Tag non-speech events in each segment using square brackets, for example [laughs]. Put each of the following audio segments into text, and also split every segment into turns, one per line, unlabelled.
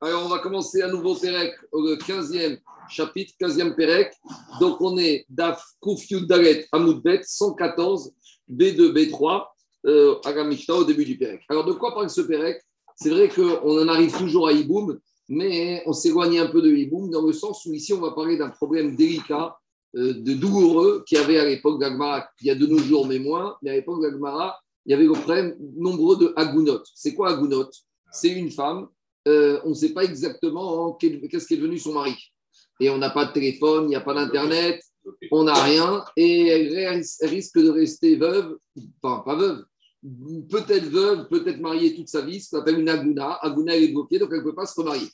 Alors, on va commencer à nouveau Pérec, le 15e chapitre, 15e Pérec. Donc, on est Daf Kouf Dalet Amoudbet 114, B2, B3, euh, à au début du Pérec. Alors, de quoi parle ce Pérec? C'est vrai qu'on en arrive toujours à Iboum, mais on s'éloigne un peu de Iboum dans le sens où ici, on va parler d'un problème délicat, euh, de douloureux, qu'il y avait à l'époque d'Agmara, il y a de nos jours, mais moins, mais à l'époque d'Agmara, il y avait le problème nombreux de Agunot. C'est quoi Agunot C'est une femme euh, on ne sait pas exactement qu'est-ce qui est devenu son mari. Et on n'a pas de téléphone, il n'y a pas d'Internet, on n'a rien, et elle, risque de rester veuve, enfin pas veuve, peut-être veuve, peut-être mariée toute sa vie, ce qu'on appelle une aguna. Aguna, elle est bloquée, donc elle ne peut pas se remarier.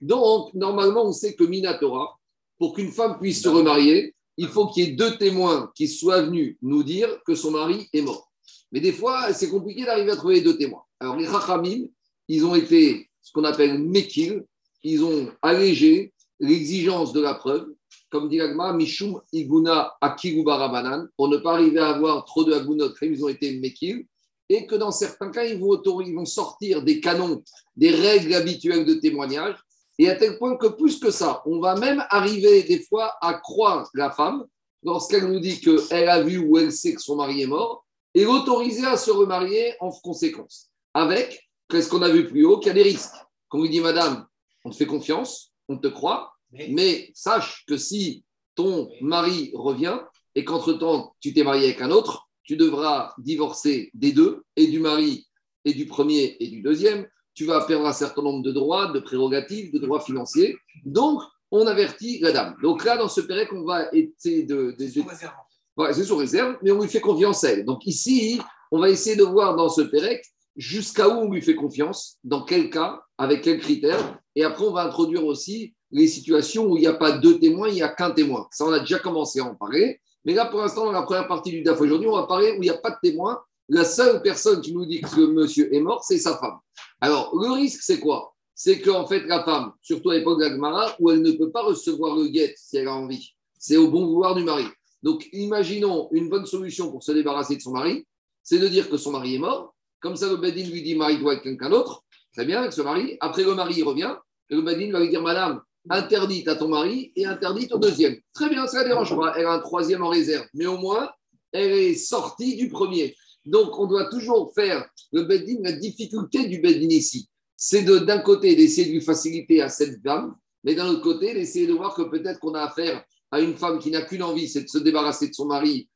Donc, normalement, on sait que Minatora, pour qu'une femme puisse se remarier, il faut qu'il y ait deux témoins qui soient venus nous dire que son mari est mort. Mais des fois, c'est compliqué d'arriver à trouver deux témoins. Alors, les Rachamim, ils ont été ce qu'on appelle Mekil, ils ont allégé l'exigence de la preuve, comme dit l'agma, Mishum Iguna Akirubarabanan, pour ne pas arriver à avoir trop de Agunot, ils ont été Mekil, et que dans certains cas, ils vont, ils vont sortir des canons, des règles habituelles de témoignage, et à tel point que plus que ça, on va même arriver des fois à croire la femme lorsqu'elle nous dit qu'elle a vu ou elle sait que son mari est mort, et l'autoriser à se remarier en conséquence, avec ce qu'on a vu plus haut, qu'il y a des risques. Quand lui dit, Madame, on te fait confiance, on te croit, mais sache que si ton mari revient et qu'entre-temps, tu t'es marié avec un autre, tu devras divorcer des deux, et du mari, et du premier, et du deuxième. Tu vas perdre un certain nombre de droits, de prérogatives, de droits financiers. Donc, on avertit la dame. Donc là, dans ce pérec, on va essayer de... de, c'est sous réserve, mais on lui fait confiance à elle. Donc ici, on va essayer de voir dans ce pérec jusqu'à où on lui fait confiance, dans quel cas, avec quels critères. Et après, on va introduire aussi les situations où il n'y a pas deux témoins, il n'y a qu'un témoin. Ça, on a déjà commencé à en parler. Mais là, pour l'instant, dans la première partie du DAF aujourd'hui, on va parler où il n'y a pas de témoin. La seule personne qui nous dit que ce monsieur est mort, c'est sa femme. Alors, le risque, c'est quoi? C'est qu'en fait, la femme, surtout à l'époque la où elle ne peut pas recevoir le guet si elle a envie, c'est au bon vouloir du mari. Donc, imaginons une bonne solution pour se débarrasser de son mari, c'est de dire que son mari est mort, comme ça, le Bedin lui dit marie-toi avec quelqu'un d'autre. Très bien, avec ce mari. Après, le mari revient. Et le Bedin va lui dire Madame, interdite à ton mari et interdite au deuxième. Très bien, ça ne dérange pas. Elle a un troisième en réserve. Mais au moins, elle est sortie du premier. Donc, on doit toujours faire le Bedin. La difficulté du Bedin ici, c'est d'un côté d'essayer de lui faciliter à cette dame, mais d'un autre côté, d'essayer de voir que peut-être qu'on a affaire à une femme qui n'a qu'une envie, c'est de se débarrasser de son mari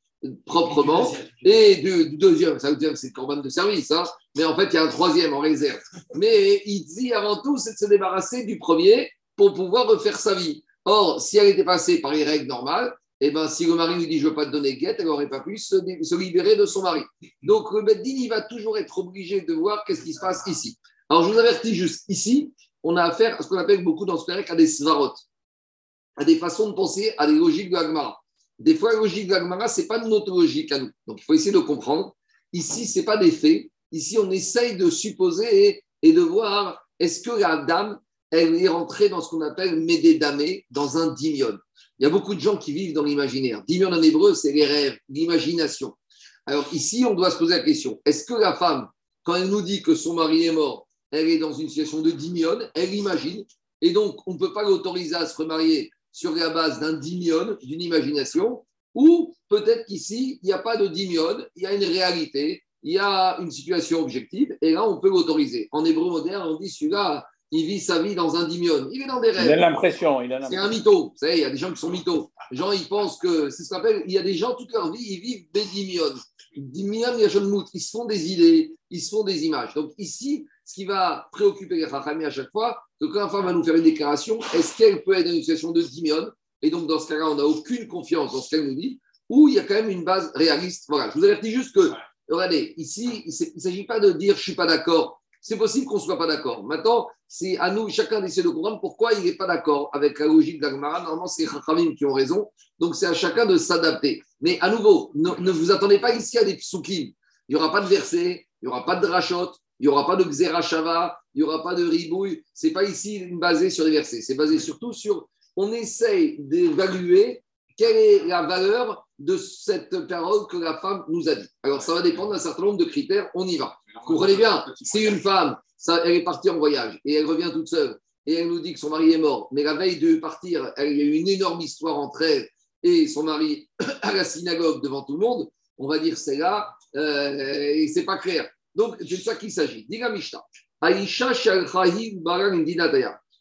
proprement. Et du, deuxième, ça veut dire que c'est le corban de service, hein. mais en fait, il y a un troisième en réserve. Mais il dit avant tout, c'est de se débarrasser du premier pour pouvoir refaire sa vie. Or, si elle était passée par les règles normales, et eh ben, si le mari lui dit je ne veux pas te donner guette, elle n'aurait pas pu se, libérer de son mari. Donc, le Beddin, il va toujours être obligé de voir qu'est-ce qui se passe ici. Alors, je vous avertis juste ici, on a affaire à ce qu'on appelle beaucoup dans ce à des svarot, à des façons de penser, à des logiques de Agmara. Des fois, la logique de la ce n'est pas notre logique à nous. Donc, il faut essayer de comprendre. Ici, ce n'est pas des faits. Ici, on essaye de supposer et, de voir est-ce que la dame, elle est rentrée dans ce qu'on appelle Médédamé, dans un dimion. Il y a beaucoup de gens qui vivent dans l'imaginaire. Dimion en hébreu, c'est les rêves, l'imagination. Alors ici, on doit se poser la question est-ce que la femme, quand elle nous dit que son mari est mort, elle est dans une situation de dimion, elle imagine, et donc on ne peut pas l'autoriser à se remarier sur la base d'un dimion, d'une imagination, ou peut-être qu'ici, il n'y a pas de dimion, il y a une réalité, il y a une situation objective, et là, on peut l'autoriser. En hébreu moderne, on dit celui-là, il vit sa vie dans un dimion. Il est dans des rêves.
Il a l'impression.
C'est un mytho. Vous savez, il y a des gens qui sont mythos. Les gens, ils pensent que, c'est ce qu'on appelle, il y a des gens, toute leur vie, ils vivent des dimions. Dimion, il y a Ils se font des idées, ils se font des images. Donc ici, ce qui va préoccuper les à chaque fois, c'est quand la femme va nous faire une déclaration, est-ce qu'elle peut être dans une situation de dimion Et donc, dans ce cas-là, on n'a aucune confiance dans ce qu'elle nous dit, ou il y a quand même une base réaliste. Voilà, je vous avertis juste que, regardez, ici, il ne s'agit pas de dire je ne suis pas d'accord. C'est possible qu'on ne soit pas d'accord. Maintenant, c'est à nous, chacun d'essayer de comprendre pourquoi il n'est pas d'accord avec la logique d'Agmara. Normalement, c'est les Rachamim qui ont raison. Donc, c'est à chacun de s'adapter. Mais à nouveau, ne, vous attendez pas ici à des psukim. Il n'y aura pas de verset, il n'y aura pas de rachot, il n'y aura pas de Xerashava, il n'y aura pas de ribouille. Ce n'est pas ici basé sur les versets. C'est basé surtout sur. On essaye d'évaluer quelle est la valeur de cette parole que la femme nous a dit. Alors, ça va dépendre d'un certain nombre de critères. On y va. Vous comprenez bien? Si une femme, elle est partie en voyage et elle revient toute seule et elle nous dit que son mari est mort, mais la veille de partir, il y a eu une énorme histoire entre elle et son mari [coughs] à la synagogue devant tout le monde, on va dire c'est là, euh, et c'est pas clair. Donc, c'est de ça qu'il s'agit. Diga Mishnah. Aïcha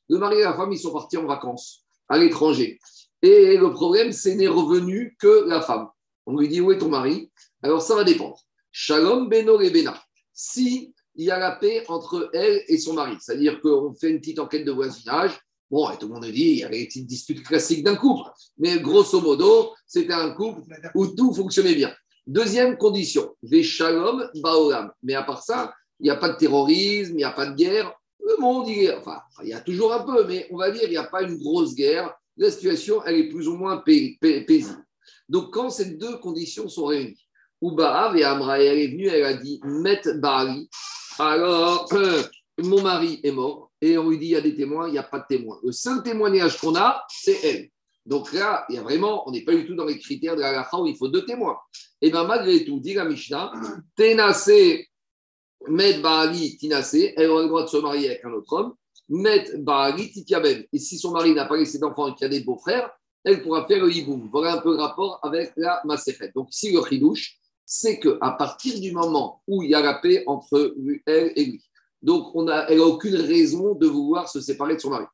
Le mari et la femme, ils sont partis en vacances à l'étranger. Et le problème, c'est n'est revenu que la femme. On lui dit Où est ton mari? Alors, ça va dépendre. Shalom Beno Bena. Si il y a la paix entre elle et son mari, c'est-à-dire qu'on fait une petite enquête de voisinage, Bon, et tout le monde dit, il y avait une dispute classique d'un couple, mais grosso modo, c'était un couple où tout fonctionnait bien. Deuxième condition, les shalom baolam. Mais à part ça, il n'y a pas de terrorisme, il n'y a pas de guerre. Le monde, il, enfin, il y a toujours un peu, mais on va dire, il n'y a pas une grosse guerre. La situation, elle est plus ou moins paisible. Donc, quand ces deux conditions sont réunies, Ubaav et Amra, elle est venue, elle a dit Met Bari. Alors, mon mari est mort, et on lui dit il y a des témoins, il n'y a pas de témoins. Le seul témoignage qu'on a, c'est elle. Donc là, il y a vraiment, on n'est pas du tout dans les critères de la lacha où il faut deux témoins. Et bien malgré tout, dit la Mishnah, [clears throat] Tenase, Med Baali, Tinase, elle aura le droit de se marier avec un autre homme. Med Baali, Titiaben. Et si son mari n'a pas laissé d'enfants et qu'il y a des beaux-frères, elle pourra faire le hiboum. Voilà un peu le rapport avec la Maserhet. Donc ici, le chidouche, c'est qu'à partir du moment où il y a la paix entre elle et lui, donc on a, elle n'a aucune raison de vouloir se séparer de son mari.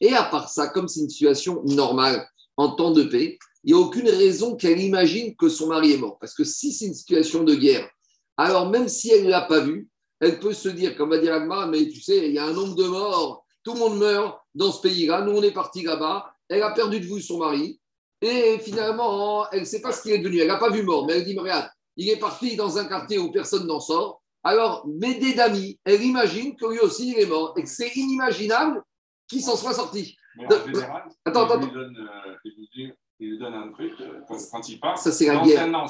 Et à part ça, comme c'est une situation normale en temps de paix, il n'y a aucune raison qu'elle imagine que son mari est mort. Parce que si c'est une situation de guerre, alors même si elle ne l'a pas vu, elle peut se dire, comme va dire Agma, mais tu sais, il y a un nombre de morts, tout le monde meurt dans ce pays-là, nous on est parti là-bas, elle a perdu de vue son mari, et finalement, elle ne sait pas ce qu'il est devenu, elle n'a pas vu mort, mais elle dit, regarde, il est parti dans un quartier où personne n'en sort, alors Médé d'amis, elle imagine que lui aussi il est mort, et que c'est inimaginable qu'il s'en soit sorti.
Attends, attends, il lui donne un truc euh, quand il part.
Ça, c'est la guerre. Non,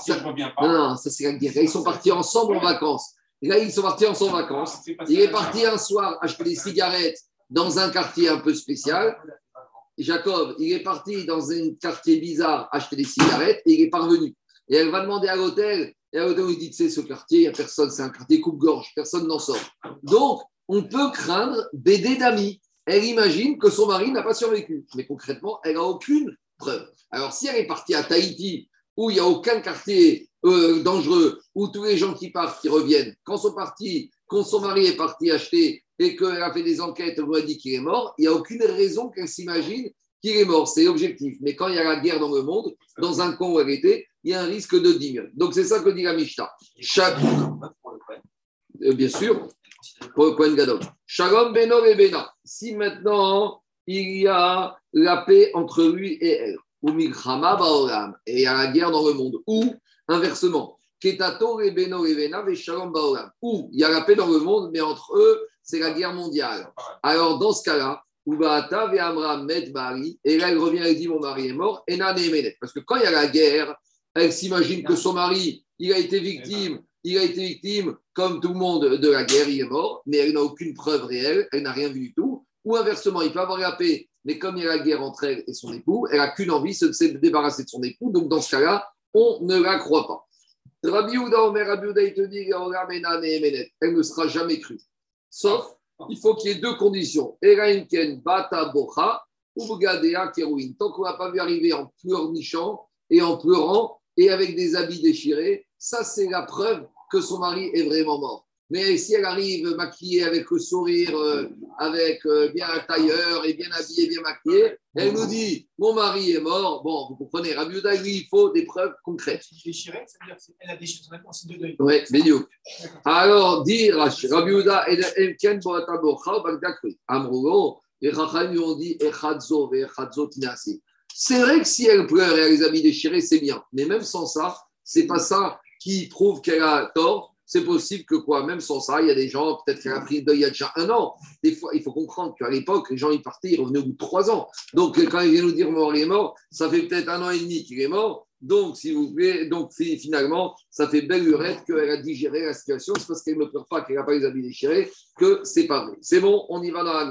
non, ça, c'est la guerre. ils sont partis ensemble en vacances. Là, ils sont partis ensemble en vacances. Il est parti un soir acheter des cigarettes dans un quartier un peu spécial. Jacob, il est parti dans un quartier bizarre acheter des cigarettes et il est parvenu. Et elle va demander à l'hôtel. Et à l'hôtel, il dit, sais, ce quartier, il n'y a personne, c'est un quartier coupe-gorge, personne n'en sort. Donc, on peut craindre BD d'amis. Elle imagine que son mari n'a pas survécu. Mais concrètement, elle n'a aucune preuve. Alors, si elle est partie à Tahiti, où il n'y a aucun quartier euh, dangereux, où tous les gens qui partent, qui reviennent, quand son, parti, quand son mari est parti acheter et qu'elle a fait des enquêtes, on lui a dit qu'il est mort, il n'y a aucune raison qu'elle s'imagine qu'il est mort. C'est objectif. Mais quand il y a la guerre dans le monde, dans un camp où elle était, il y a un risque de diminuer. Donc, c'est ça que dit la Mishnah. Euh, bien sûr, pour le Gadol. Shalom Beno et Bena. Si maintenant il y a la paix entre lui et elle, ou Baolam, et il y a la guerre dans le monde, ou inversement, Ketato et Beno et Bena et Shalom Baolam, ou il y a la paix dans le monde, mais entre eux, c'est la guerre mondiale. Alors, dans ce cas-là, Ubaata ve Amram Med Bari, et là, elle revient et dit Mon mari est mort, et Parce que quand il y a la guerre, elle s'imagine que son mari, il a été victime il a été victime, comme tout le monde, de la guerre, il est mort, mais elle n'a aucune preuve réelle, elle n'a rien vu du tout. Ou inversement, il peut avoir la paix, mais comme il y a la guerre entre elle et son époux, elle n'a qu'une envie, c'est de se débarrasser de son époux. Donc, dans ce cas-là, on ne la croit pas. Rabbi Omer, Rabbi il te dit, elle ne sera jamais crue. Sauf, il faut qu'il y ait deux conditions. Bata Bocha, ou Tant qu'on n'a pas vu arriver en pleurnichant et en pleurant et avec des habits déchirés, ça, c'est la preuve que son mari est vraiment mort. Mais si elle arrive maquillée avec le sourire, euh, avec euh, bien un tailleur et bien habillée, bien maquillée, elle nous dit Mon mari est mort. Bon, vous comprenez, Rabbi lui, il faut des preuves concrètes.
Déchirée, ça veut dire qu'elle a déchiré son c'est de deuil.
Oui, Bédiouk. Alors, dit Rabbi Uda, Emken Boata Bocha, Bagdakri. Amrougo, et Rachel lui ont dit Echadzo, Echadzo Tinasi. C'est vrai que si elle pleure et elle a les habits déchirés, c'est bien. Mais même sans ça, c'est pas ça qui prouve qu'elle a tort, c'est possible que quoi, même sans ça, il y a des gens, peut-être qu'elle a pris le deuil il y a déjà un an. Des fois, il faut comprendre qu'à l'époque, les gens, ils partaient, ils revenaient au bout de trois ans. Donc, quand il vient nous dire mort, il est mort, ça fait peut-être un an et demi qu'il est mort. Donc, si vous voulez, donc finalement, ça fait belle lurette qu'elle a digéré la situation. C'est parce qu'elle ne pleure pas, qu'elle n'a pas les habits déchirés, que c'est pas vrai. C'est bon, on y va dans la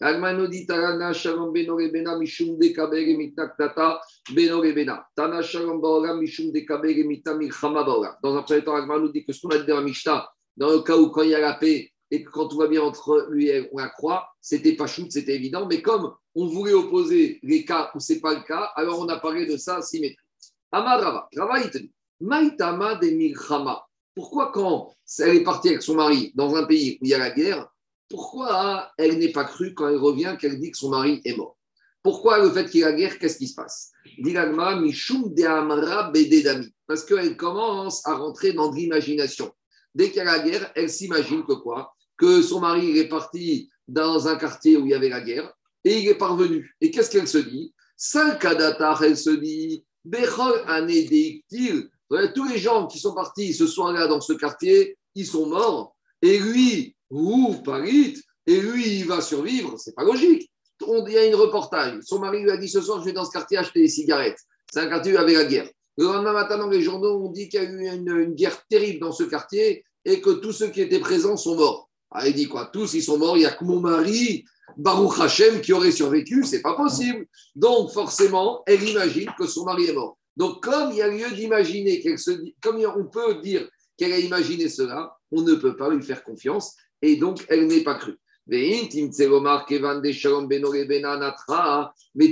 Agmano dit Tarana Shalom Beno Rebena Mishum de Kabere Tata Beno Rebena. Tana Shalom Baolam Mishum de Kabere Baolam. Dans un premier temps, Agmano dit que ce qu'on a dit dans la Mishnah, dans le cas où quand il y a la paix, et que quand tout va bien entre lui et la croix, c'était pas shoot, c'était évident. Mais comme on voulait opposer les cas où c'est pas le cas, alors on a parlé de ça symétrie. Amad Rava, Rava il te dit, Maïtama de Milchama. Pourquoi quand elle est partie avec son mari dans un pays où il y a la guerre, pourquoi elle n'est pas crue quand elle revient qu'elle dit que son mari est mort? Pourquoi le fait qu'il y a guerre, qu'est-ce qui se passe? Parce qu'elle commence à rentrer dans de l'imagination. Dès qu'il y a la guerre, elle s'imagine que quoi? Que son mari est parti dans un quartier où il y avait la guerre et il est parvenu. Et qu'est-ce qu'elle se dit? Salkadatar, elle se dit Tous les gens qui sont partis ce soir-là dans ce quartier, ils sont morts. Et lui, ou Parit, et lui, il va survivre. C'est pas logique. il y a une reportage. Son mari lui a dit ce soir, je vais dans ce quartier acheter des cigarettes. C'est un quartier où avait la guerre. Le lendemain matin, dans les journaux, on dit qu'il y a eu une, guerre terrible dans ce quartier et que tous ceux qui étaient présents sont morts. Ah, dit quoi? Tous, ils sont morts. Il n'y a que mon mari, Baruch Hashem, qui aurait survécu. C'est pas possible. Donc, forcément, elle imagine que son mari est mort. Donc, comme il y a lieu d'imaginer qu'elle se dit, comme on peut dire qu'elle a imaginé cela, on ne peut pas lui faire confiance et donc elle n'est pas crue. Mais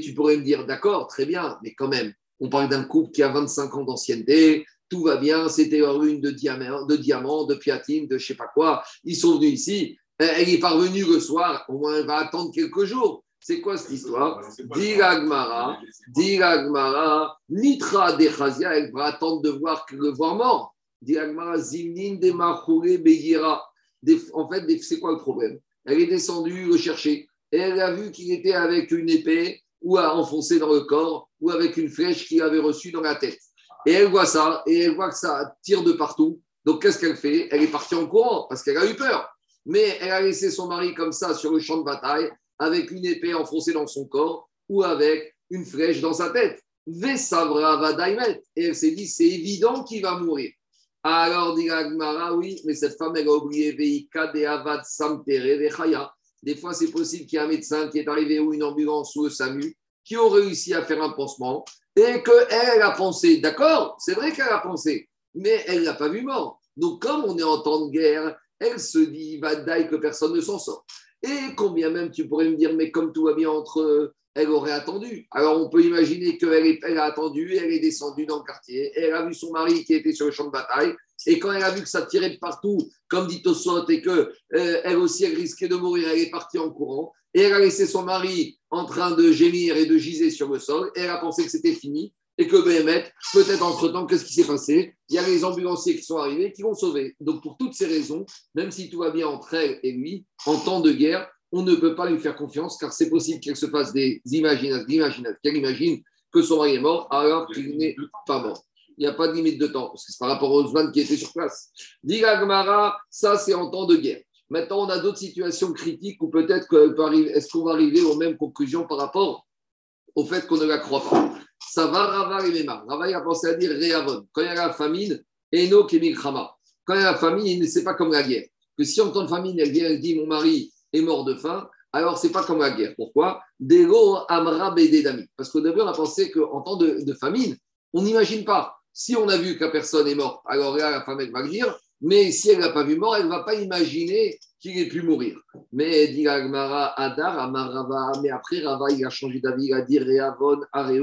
tu pourrais me dire, d'accord, très bien, mais quand même, on parle d'un couple qui a 25 ans d'ancienneté, tout va bien, c'était leur une de diamants, de diamants, de platine, de je sais pas quoi. Ils sont venus ici, elle est parvenue le soir, au moins elle va attendre quelques jours. C'est quoi cette histoire Diragmara, Diragmara, Nitra de elle va attendre de voir, le voir mort. Diragmara, Zimnin de Begira en fait, c'est quoi le problème? Elle est descendue le chercher et elle a vu qu'il était avec une épée ou à enfoncer dans le corps ou avec une flèche qu'il avait reçue dans la tête. Et elle voit ça et elle voit que ça tire de partout. Donc qu'est-ce qu'elle fait? Elle est partie en courant parce qu'elle a eu peur. Mais elle a laissé son mari comme ça sur le champ de bataille avec une épée enfoncée dans son corps ou avec une flèche dans sa tête. Vesavra Et elle s'est dit, c'est évident qu'il va mourir. Alors, dit Agmara, oui, mais cette femme, elle a oublié Veika de Avad Samtere Des fois, c'est possible qu'il y ait un médecin qui est arrivé ou une ambulance ou le SAMU qui ont réussi à faire un pansement et qu'elle a pensé, d'accord, c'est vrai qu'elle a pensé, mais elle l'a pas vu mort. Donc, comme on est en temps de guerre, elle se dit, va que personne ne s'en sort. Et combien même tu pourrais me dire, mais comme tout va bien entre elle aurait attendu. Alors on peut imaginer qu'elle elle a attendu, elle est descendue dans le quartier, elle a vu son mari qui était sur le champ de bataille, et quand elle a vu que ça tirait de partout, comme dit Tosot, et que euh, elle aussi risquait de mourir, elle est partie en courant, et elle a laissé son mari en train de gémir et de giser sur le sol, et elle a pensé que c'était fini, et que Béhémet, peut-être entre-temps, qu'est-ce qui s'est passé? Il y a les ambulanciers qui sont arrivés, qui vont sauver. Donc pour toutes ces raisons, même si tout va bien entre elle et lui, en temps de guerre, on ne peut pas lui faire confiance car c'est possible qu'elle se fasse des imaginations, qu'elle imagine que son mari est mort alors qu'il n'est pas mort. Il n'y a pas de limite de temps, parce que c'est par rapport aux Osman qui était sur place. Dit ça c'est en temps de guerre. Maintenant, on a d'autres situations critiques où peut-être est-ce qu'on va arriver aux mêmes conclusions par rapport au fait qu'on ne la croit pas? Ça va, Rava et Mema. Rava, a pensé à dire Réavon. Quand il y a la famine, Eno Kemikrama. Quand il y a la famine, c'est pas comme la guerre. Que si en temps de famine, elle vient, elle dit Mon mari est mort de faim, alors c'est pas comme la guerre. Pourquoi? Dego Amra Bededami. Parce qu'au début, on a pensé qu'en temps de, famine, on n'imagine pas. Si on a vu que la personne est morte, alors la femme, va le dire. Mais si elle n'a pas vu mort, elle ne va pas imaginer qu'il ait pu mourir. Mais dit Agmara Adar, Amarava, mais après Rava, il a changé d'avis, il a dit Reavon, Areu.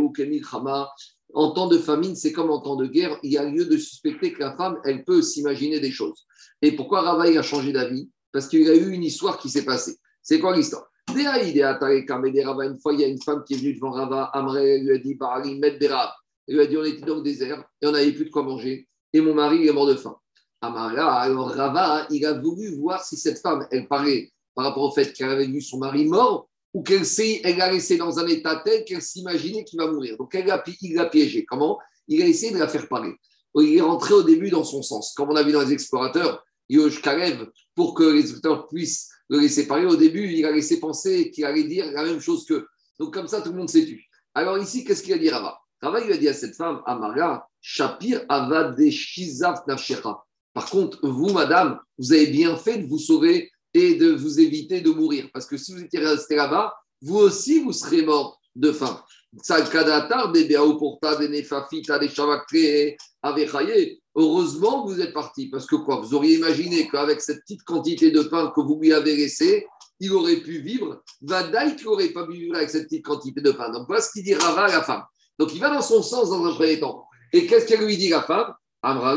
En temps de famine, c'est comme en temps de guerre, il y a lieu de suspecter que la femme, elle peut s'imaginer des choses. Et pourquoi Rava, il a changé d'avis? Parce qu'il y a eu une histoire qui s'est passée. C'est quoi l'histoire? Une fois, il y a une femme qui est venue devant Rava, Amré lui a dit Barali, met Berab. Il lui a dit On était dans le désert et on n'avait plus de quoi manger. Et mon mari est mort de faim. Amara, alors Rava, il a voulu voir si cette femme, elle parlait par rapport au fait qu'elle avait vu son mari mort ou qu'elle elle l'a laissé dans un état tel qu'elle s'imaginait qu'il va mourir. Donc elle a, il l'a piégé. Comment? Il a essayé de la faire parler. Il est rentré au début dans son sens. Comme on a vu dans les explorateurs, Yosh Kalev, pour que les auditeurs puissent le laisser parler. Au début, il a laissé penser qu'il allait dire la même chose qu'eux. Donc, comme ça, tout le monde s'est tu. Alors, ici, qu'est-ce qu'il a dit Rava? Rava, il a dit à cette femme, Amara, Shapir Avad Shizaf Nafshera. Par contre, vous, madame, vous avez bien fait de vous sauver et de vous éviter de mourir. Parce que si vous étiez resté là-bas, vous aussi, vous serez mort de faim. Heureusement que vous êtes parti. Parce que quoi Vous auriez imaginé qu'avec cette petite quantité de pain que vous lui avez laissé, il aurait pu vivre. Vadaï qui n'aurait pas pu vivre avec cette petite quantité de pain. Donc voilà ce qu'il dit Rava à la femme. Donc il va dans son sens dans un premier temps. Et qu'est-ce qu'elle lui dit la femme? Amra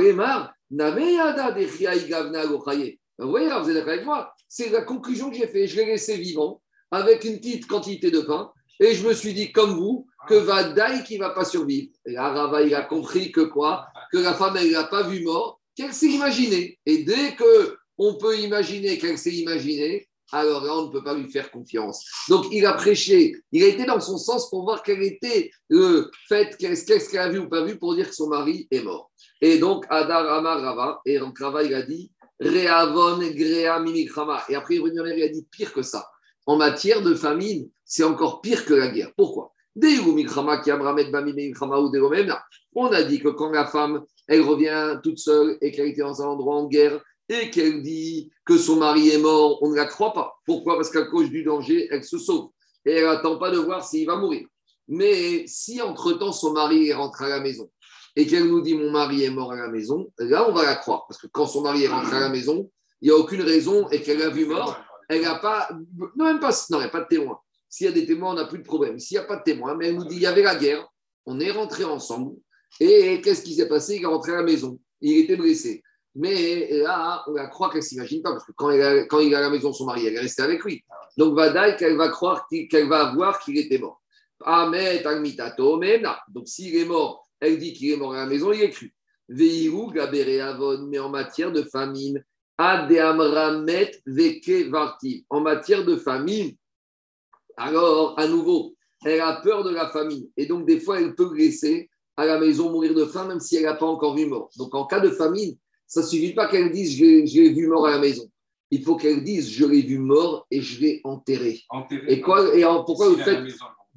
vous voyez vous êtes d'accord avec moi? C'est la conclusion que j'ai faite. Je l'ai laissé vivant avec une petite quantité de pain. Et je me suis dit, comme vous, que Vadaï qui ne va pas survivre. Et là, Rava, il a compris que quoi? Que la femme, elle n'a pas vu mort, qu'elle s'est imaginée. Et dès que on peut imaginer qu'elle s'est imaginée, alors là, on ne peut pas lui faire confiance. Donc, il a prêché, il a été dans son sens pour voir quel était le fait, qu'est-ce qu'elle a vu ou pas vu pour dire que son mari est mort. Et donc, Adar Amar Rava, et donc Rava, il a dit, Réavon, Gréa, Mimikrama. Et après, il a dit pire que ça. En matière de famine, c'est encore pire que la guerre. Pourquoi? On a dit que quand la femme, elle revient toute seule et qu'elle était dans un endroit en guerre et qu'elle dit que son mari est mort, on ne la croit pas. Pourquoi? Parce qu'à cause du danger, elle se sauve. Et elle n'attend pas de voir s'il va mourir. Mais si entre-temps son mari est rentré à la maison et qu'elle nous dit mon mari est mort à la maison, là on va la croire. Parce que quand son mari est rentré à la maison, il n'y a aucune raison et qu'elle l'a vu mort, elle n'a pas, non même pas, non, il n'y a pas de témoin. S'il y a des témoins, on n'a plus de problème. S'il n'y a pas de témoins, mais elle nous dit il y avait la guerre, on est rentré ensemble et qu'est-ce qui s'est passé? Il est rentré à la maison, il était blessé. Mais là, on la croit qu'elle ne s'imagine pas, parce que quand il, quand il à la maison, son mari, elle est restée avec lui. Donc, Vadaï, qu'elle va croire qu'elle va voir qu'il était mort. Ah, mais Donc, s'il est mort elle dit qu'il est mort à la maison, il est cru. Veirou, Avon, mais en matière de famine, Adeamramet, Veke, Varti. En matière de famine, alors, à nouveau, elle a peur de la famine. Et donc, des fois, elle peut laisser à la maison mourir de faim, même si elle n'a pas encore vu mort. Donc, en cas de famine, ça ne suffit pas qu'elle dise je l'ai vu mort à la maison. Il faut qu'elle dise je l'ai vu mort et je l'ai enterré. Et, quoi, et pourquoi vous faites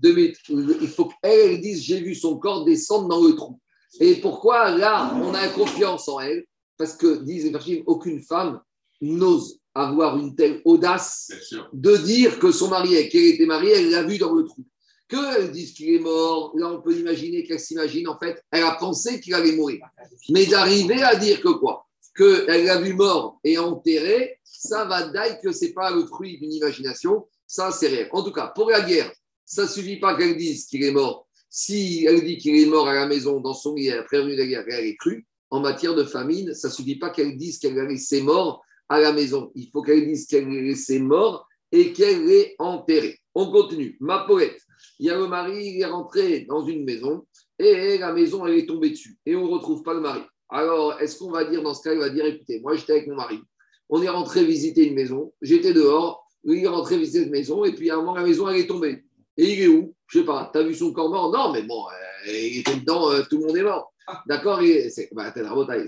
il faut qu'elle dise j'ai vu son corps descendre dans le trou. Et pourquoi là, on a confiance en elle? Parce que, disent les aucune femme n'ose avoir une telle audace de dire que son mari, qu'elle était mariée, elle l'a vu dans le trou. Qu'elle dise qu'il est mort, là on peut imaginer qu'elle s'imagine, en fait, elle a pensé qu'il allait mourir. Mais d'arriver à dire que quoi? Qu'elle l'a vu mort et enterré, ça va dire que ce n'est pas le fruit d'une imagination, ça c'est réel. En tout cas, pour la guerre, ça ne suffit pas qu'elle dise qu'il est mort. Si elle dit qu'il est mort à la maison, dans son lit, après la guerre, elle est crue, en matière de famine, ça ne suffit pas qu'elle dise qu'elle a laissé mort à la maison. Il faut qu'elle dise qu'elle est laissé mort et qu'elle est enterrée. On continue. Ma poète, il y a le mari, il est rentré dans une maison et la maison, elle est tombée dessus et on ne retrouve pas le mari. Alors, est-ce qu'on va dire dans ce cas, il va dire écoutez, moi j'étais avec mon mari, on est rentré visiter une maison, j'étais dehors, il est rentré visiter une maison et puis à un moment, la maison, elle est tombée. Et il est où? Je sais pas. Tu as vu son corps mort? Non, mais bon, euh, il était dedans, euh, tout le monde est mort. D'accord bah,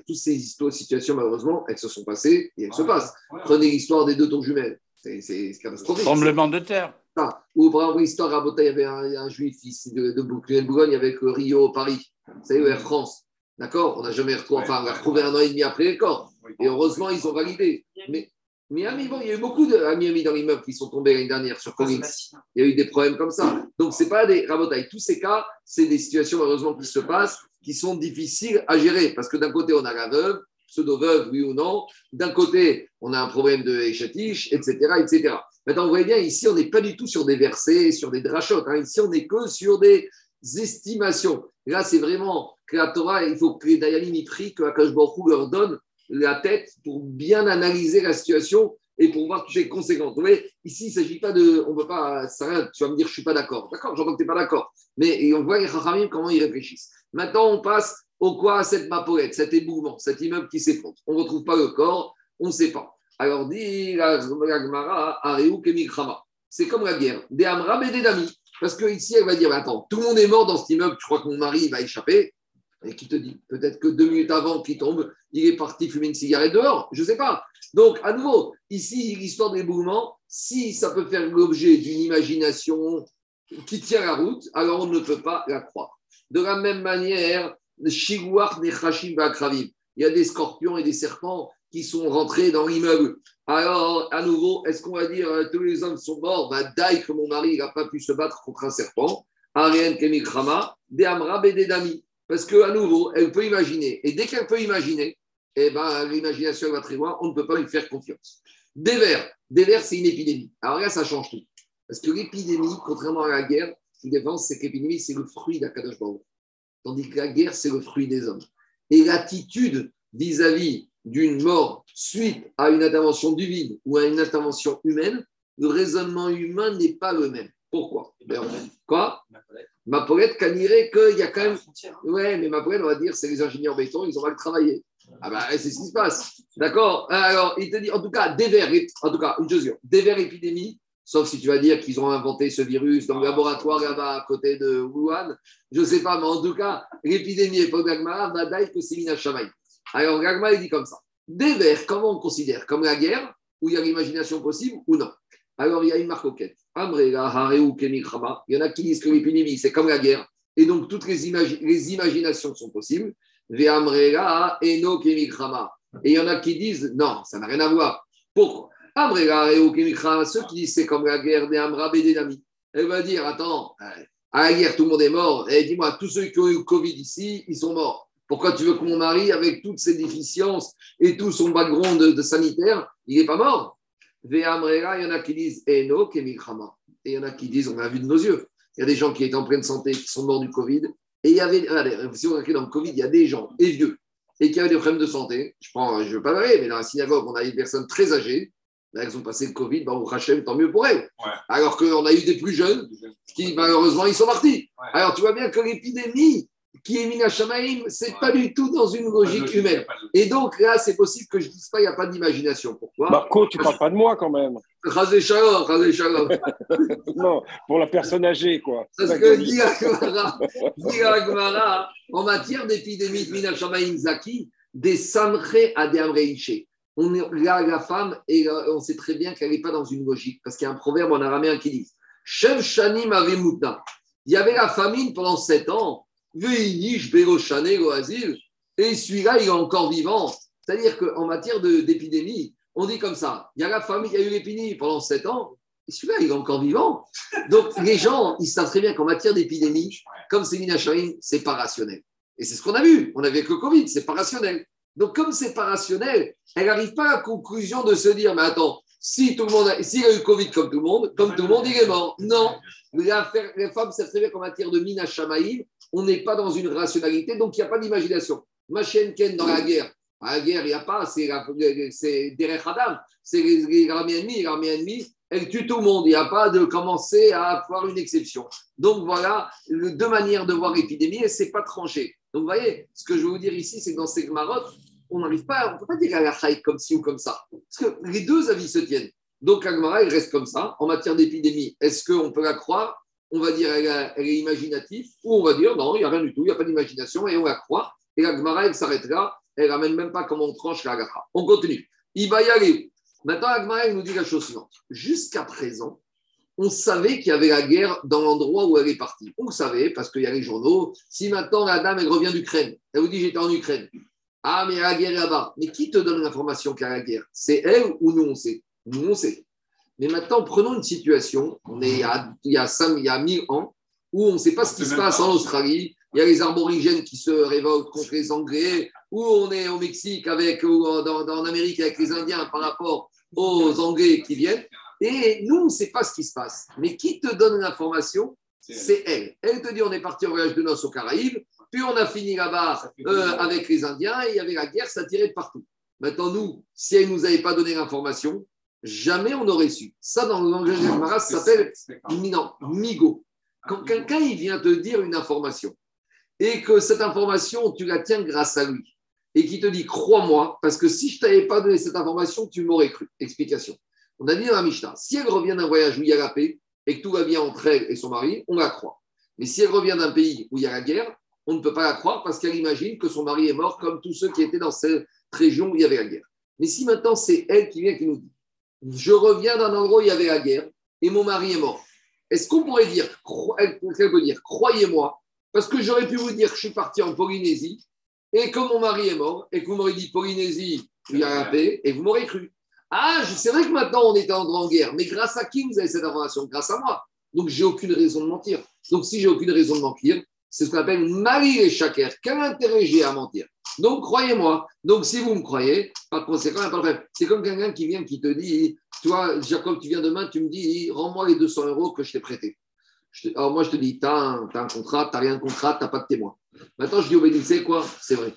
Toutes ces histoires, situations, malheureusement, elles se sont passées et elles se passent. Prenez l'histoire des deux tours jumelles. C'est catastrophique.
Tremblement de terre.
Ah, ou par exemple, l'histoire à il y avait un, juif ici de, de Boulogne avec Rio, Paris. Vous savez, Air France. D'accord? On n'a jamais retrouvé, enfin, on a retrouvé un an et demi après les corps. Et heureusement, ils ont validé. Mais Miami, bon, il y a eu beaucoup de Miami dans l'immeuble qui sont tombés l'année dernière sur Collins. Il y a eu des problèmes comme ça. Donc, ce n'est pas des rabotailles. Tous ces cas, c'est des situations, malheureusement, qui se passent, qui sont difficiles à gérer. Parce que d'un côté, on a la veuve, pseudo-veuve, oui ou non. D'un côté, on a un problème de échatiche, etc., etc. Maintenant, vous voyez bien, ici, on n'est pas du tout sur des versets, sur des drachotes. Hein. Ici, on n'est que sur des estimations. là, c'est vraiment que la Torah, il faut que les Dayanim y que Akash leur donne la tête pour bien analyser la situation et pour voir toutes les conséquences. Vous voyez, ici, il ne s'agit pas de. On peut pas. Ça, tu vas me dire, je ne suis pas d'accord. D'accord, j'entends que tu n'es pas d'accord. Mais on voit les Chachamim, comment ils réfléchissent. Maintenant, on passe au quoi cette mapolette, cet éboulement, cet immeuble qui s'effondre. On ne retrouve pas le corps, on ne sait pas. Alors, dit la Gemara, C'est comme la guerre. Des Amrab et des Dami. Parce qu'ici, elle va dire Attends, tout le monde est mort dans cet immeuble, tu crois que mon mari va échapper? Et qui te dit Peut-être que deux minutes avant qu'il tombe, il est parti fumer une cigarette dehors, je ne sais pas. Donc, à nouveau, ici, l'histoire d'éboulement, si ça peut faire l'objet d'une imagination qui tient la route, alors on ne peut pas la croire. De la même manière, il y a des scorpions et des serpents qui sont rentrés dans l'immeuble. Alors, à nouveau, est-ce qu'on va dire euh, tous les hommes sont morts? Bah, Daï, que mon mari n'a pas pu se battre contre un serpent. Ariane Kemikrama, des Amrab et des Dami. Parce qu'à nouveau, elle peut imaginer. Et dès qu'elle peut imaginer, eh ben, l'imagination va très loin, on ne peut pas lui faire confiance. Des vers, des vers, c'est une épidémie. Alors là, ça change tout. Parce que l'épidémie, contrairement à la guerre, ce qui défense, c'est que l'épidémie, c'est le fruit d'Akadosh Baruch. Tandis que la guerre, c'est le fruit des hommes. Et l'attitude vis-à-vis d'une mort suite à une intervention divine ou à une intervention humaine, le raisonnement humain n'est pas le même. Pourquoi? Ben, Quoi? Ma Paulette canirait qu'il y a quand même. Ouais, mais ma Paulette, on va dire, c'est les ingénieurs béton, ils ont mal travaillé. Ah ben, c'est ce qui se passe. D'accord? Alors, il te dit, en tout cas, des vers, en tout cas, une chose, des vers épidémie, sauf si tu vas dire qu'ils ont inventé ce virus dans le laboratoire là-bas à côté de Wuhan. Je ne sais pas, mais en tout cas, l'épidémie est pas Gagmara, Badaï, que c'est Alors, Gagmara, il dit comme ça. Des vers, comment on considère? Comme la guerre, où il y a l'imagination possible ou non? Alors, il y a une marque quête. Il y en a qui disent que l'épidémie, c'est comme la guerre, et donc toutes les, les imaginations sont possibles. Et il y en a qui disent non, ça n'a rien à voir. Pourquoi? Ceux qui disent c'est comme la guerre des Amrab et des. Elle va dire attends, à la guerre tout le monde est mort. Et dis-moi, tous ceux qui ont eu le Covid ici, ils sont morts. Pourquoi tu veux que mon mari, avec toutes ses déficiences et tout son background de, sanitaire, il n'est pas mort? Il y en a qui disent Eno Et il y en a qui disent on a vu de nos yeux. Il y a des gens qui étaient en pleine santé, qui sont morts du Covid. Et il y avait, si vous regardez dans le Covid, il y a des gens, et vieux, et qui avaient des problèmes de santé. Je prends, je ne veux pas parler, mais dans la synagogue, on a des personnes très âgées. Là, elles ont passé le Covid, bah, Hachem, tant mieux pour elles. Alors qu'on a eu des plus jeunes qui, malheureusement, ils sont partis. Alors, tu vois bien que l'épidémie, qui est Mina Shamaim, ce n'est pas du tout dans une logique humaine. Et donc là, c'est possible que je ne dise pas, il n'y a pas d'imagination. Pourquoi?
Marco, tu ne parles pas de moi quand même.
Rasé Shalom, Rasé Shalom. [laughs]
non, pour la personne âgée, quoi.
Parce que dit Agmara, en matière d'épidémie de Mina Shamaim Zaki, des Samre à des Amreiché. On est là, la femme, et on sait très bien qu'elle n'est pas dans une logique, parce qu'il y a un proverbe en araméen qui dit Shev Shanim Il y avait la famine pendant sept ans et celui-là, il est encore vivant. C'est-à-dire qu'en matière d'épidémie, on dit comme ça il y a la famille, il y a eu l'épidémie pendant 7 ans, et celui-là, il est encore vivant. Donc, les gens, ils savent très bien qu'en matière d'épidémie, comme c'est Mina c'est pas rationnel. Et c'est ce qu'on a vu. On avait que le Covid, c'est pas rationnel. Donc, comme c'est pas rationnel, elle n'arrive pas à la conclusion de se dire, mais attends, si tout le monde, s'il a eu Covid comme tout le monde, comme tout le monde, il est mort. Non. Les femmes savent très bien qu'en matière de Mina on n'est pas dans une rationalité, donc il n'y a pas d'imagination. Ken dans la guerre, à la guerre, il n'y a pas, c'est derrière Adam, c'est l'armée ennemie, l'armée ennemie, elle tue tout le monde, il n'y a pas de commencer à avoir une exception. Donc voilà, deux manières de voir l'épidémie, et ce n'est pas tranché. Donc vous voyez, ce que je veux vous dire ici, c'est que dans ces marottes, on n'arrive pas, on ne peut pas dire à la comme ci ou comme ça. Parce que les deux avis se tiennent. Donc Agmara, il reste comme ça. En matière d'épidémie, est-ce qu'on peut la croire? On va dire elle, est imaginative, ou on va dire non, il n'y a rien du tout, il n'y a pas d'imagination, et on va croire. Et la Gemara, elle s'arrêtera, elle ramène même pas comment on tranche la Gatra. On continue. Il va y aller. Maintenant, la Gemara, elle nous dit la chose suivante. Jusqu'à présent, on savait qu'il y avait la guerre dans l'endroit où elle est partie. On le savait parce qu'il y a les journaux. Si maintenant la dame, elle revient d'Ukraine, elle vous dit j'étais en Ukraine. Ah, mais il y a la guerre là-bas. Mais qui te donne l'information qu'il y a la guerre? C'est elle ou nous on sait? Nous on sait. Mais maintenant, prenons une situation, on est il y a, 5, il y a 1000 ans, où on ne sait pas ce qui se passe en Australie, il y a les arborigènes qui se révoltent contre les Anglais, ou on est au Mexique avec, ou dans, en Amérique avec les Indiens par rapport aux Anglais qui viennent. Et nous, on ne sait pas ce qui se passe. Mais qui te donne l'information? C'est elle. Elle te dit on est parti en voyage de noces aux Caraïbes, puis on a fini là-bas euh, avec les Indiens, et il y avait la guerre, ça tirait de partout. Maintenant, nous, si elle ne nous avait pas donné l'information, jamais on aurait su. Ça, dans le langage de ça s'appelle migo. Quand quelqu'un il vient te dire une information et que cette information, tu la tiens grâce à lui et qui te dit crois-moi, parce que si je ne t'avais pas donné cette information, tu m'aurais cru. Explication. On a dit dans la Mishnah si elle revient d'un voyage où il y a la paix et que tout va bien entre elle et son mari, on la croit. Mais si elle revient d'un pays où il y a la guerre, on ne peut pas la croire parce qu'elle imagine que son mari est mort comme tous ceux qui étaient dans cette région où il y avait la guerre. Mais si maintenant c'est elle qui vient qui nous dit je reviens d'un endroit où il y avait la guerre et mon mari est mort. Est-ce qu'on pourrait dire, peut dire, croyez-moi, parce que j'aurais pu vous dire que je suis parti en Polynésie et que mon mari est mort et que vous m'aurez dit Polynésie, il y a la paix et vous m'aurez cru. Ah, c'est vrai que maintenant on était en grande guerre, mais grâce à qui vous avez cette information Grâce à moi. Donc j'ai aucune raison de mentir. Donc si j'ai aucune raison de mentir, C'est ce qu'on appelle Marie et Shaker. Quel intérêt j'ai à mentir? Donc, croyez-moi. Donc, si vous me croyez, par conséquent. C'est comme quelqu'un qui vient qui te dit Toi, Jacob, tu viens demain, tu me dis Rends-moi les 200 euros que je t'ai prêtés. Alors, moi, je te dis Tu as, un contrat, tu n'as rien de contrat, tu n'as pas de témoin. Maintenant, je dis C'est quoi? C'est vrai.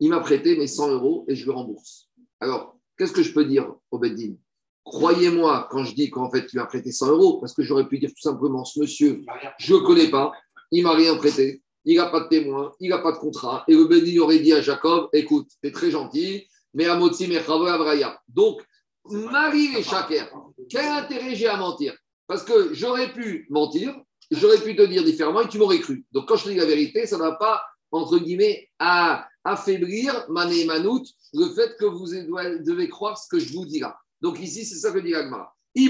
Il m'a prêté mes 100 euros et je le rembourse. Alors, qu'est-ce que je peux dire au Bédine? Croyez-moi quand je dis qu'en fait, tu m'as prêté 100 euros, parce que j'aurais pu dire tout simplement Ce monsieur, je ne connais pas, il m'a rien prêté, il n'a pas de témoin, il n'a pas de contrat. Et le béni aurait dit à Jacob, écoute, tu es très gentil, mais à Motsi Abraya. Donc, Marie et Shaker, quel intérêt j'ai à mentir? Parce que j'aurais pu mentir, j'aurais pu te dire différemment et tu m'aurais cru. Donc, quand je dis la vérité, ça ne va pas, entre guillemets, affaiblir Mané et Manout le fait que vous devez croire ce que je vous dis là. Donc, ici, c'est ça que dit Agmara. Si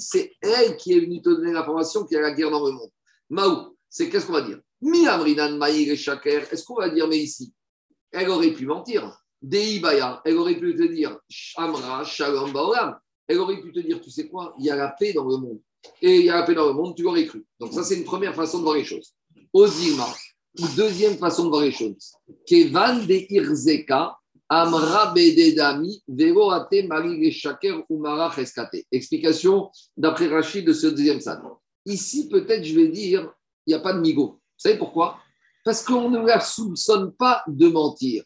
c'est elle qui est venue te donner l'information qu'il y a la guerre dans le monde. Maou, c'est qu'est-ce qu'on va dire? Mi amrinan maïr et shaker. Est-ce qu'on va dire, mais ici, elle aurait pu mentir. Deibaya, elle aurait pu te dire Amra, Shalom Baolam. Elle aurait pu te dire, tu sais quoi, il y a la paix dans le monde. Et il y a la paix dans le monde, tu l'aurais cru. Donc, ça, c'est une première façon de voir les choses. Ozima, deuxième façon de voir les choses. Kevan de Irzeka, Amra Bededami, Veroate Marie Shaker Umara. Explication d'après Rachid de ce deuxième sad. Ici, peut-être, je vais dire, il n'y a pas de migo. Vous savez pourquoi? Parce qu'on ne la soupçonne pas de mentir.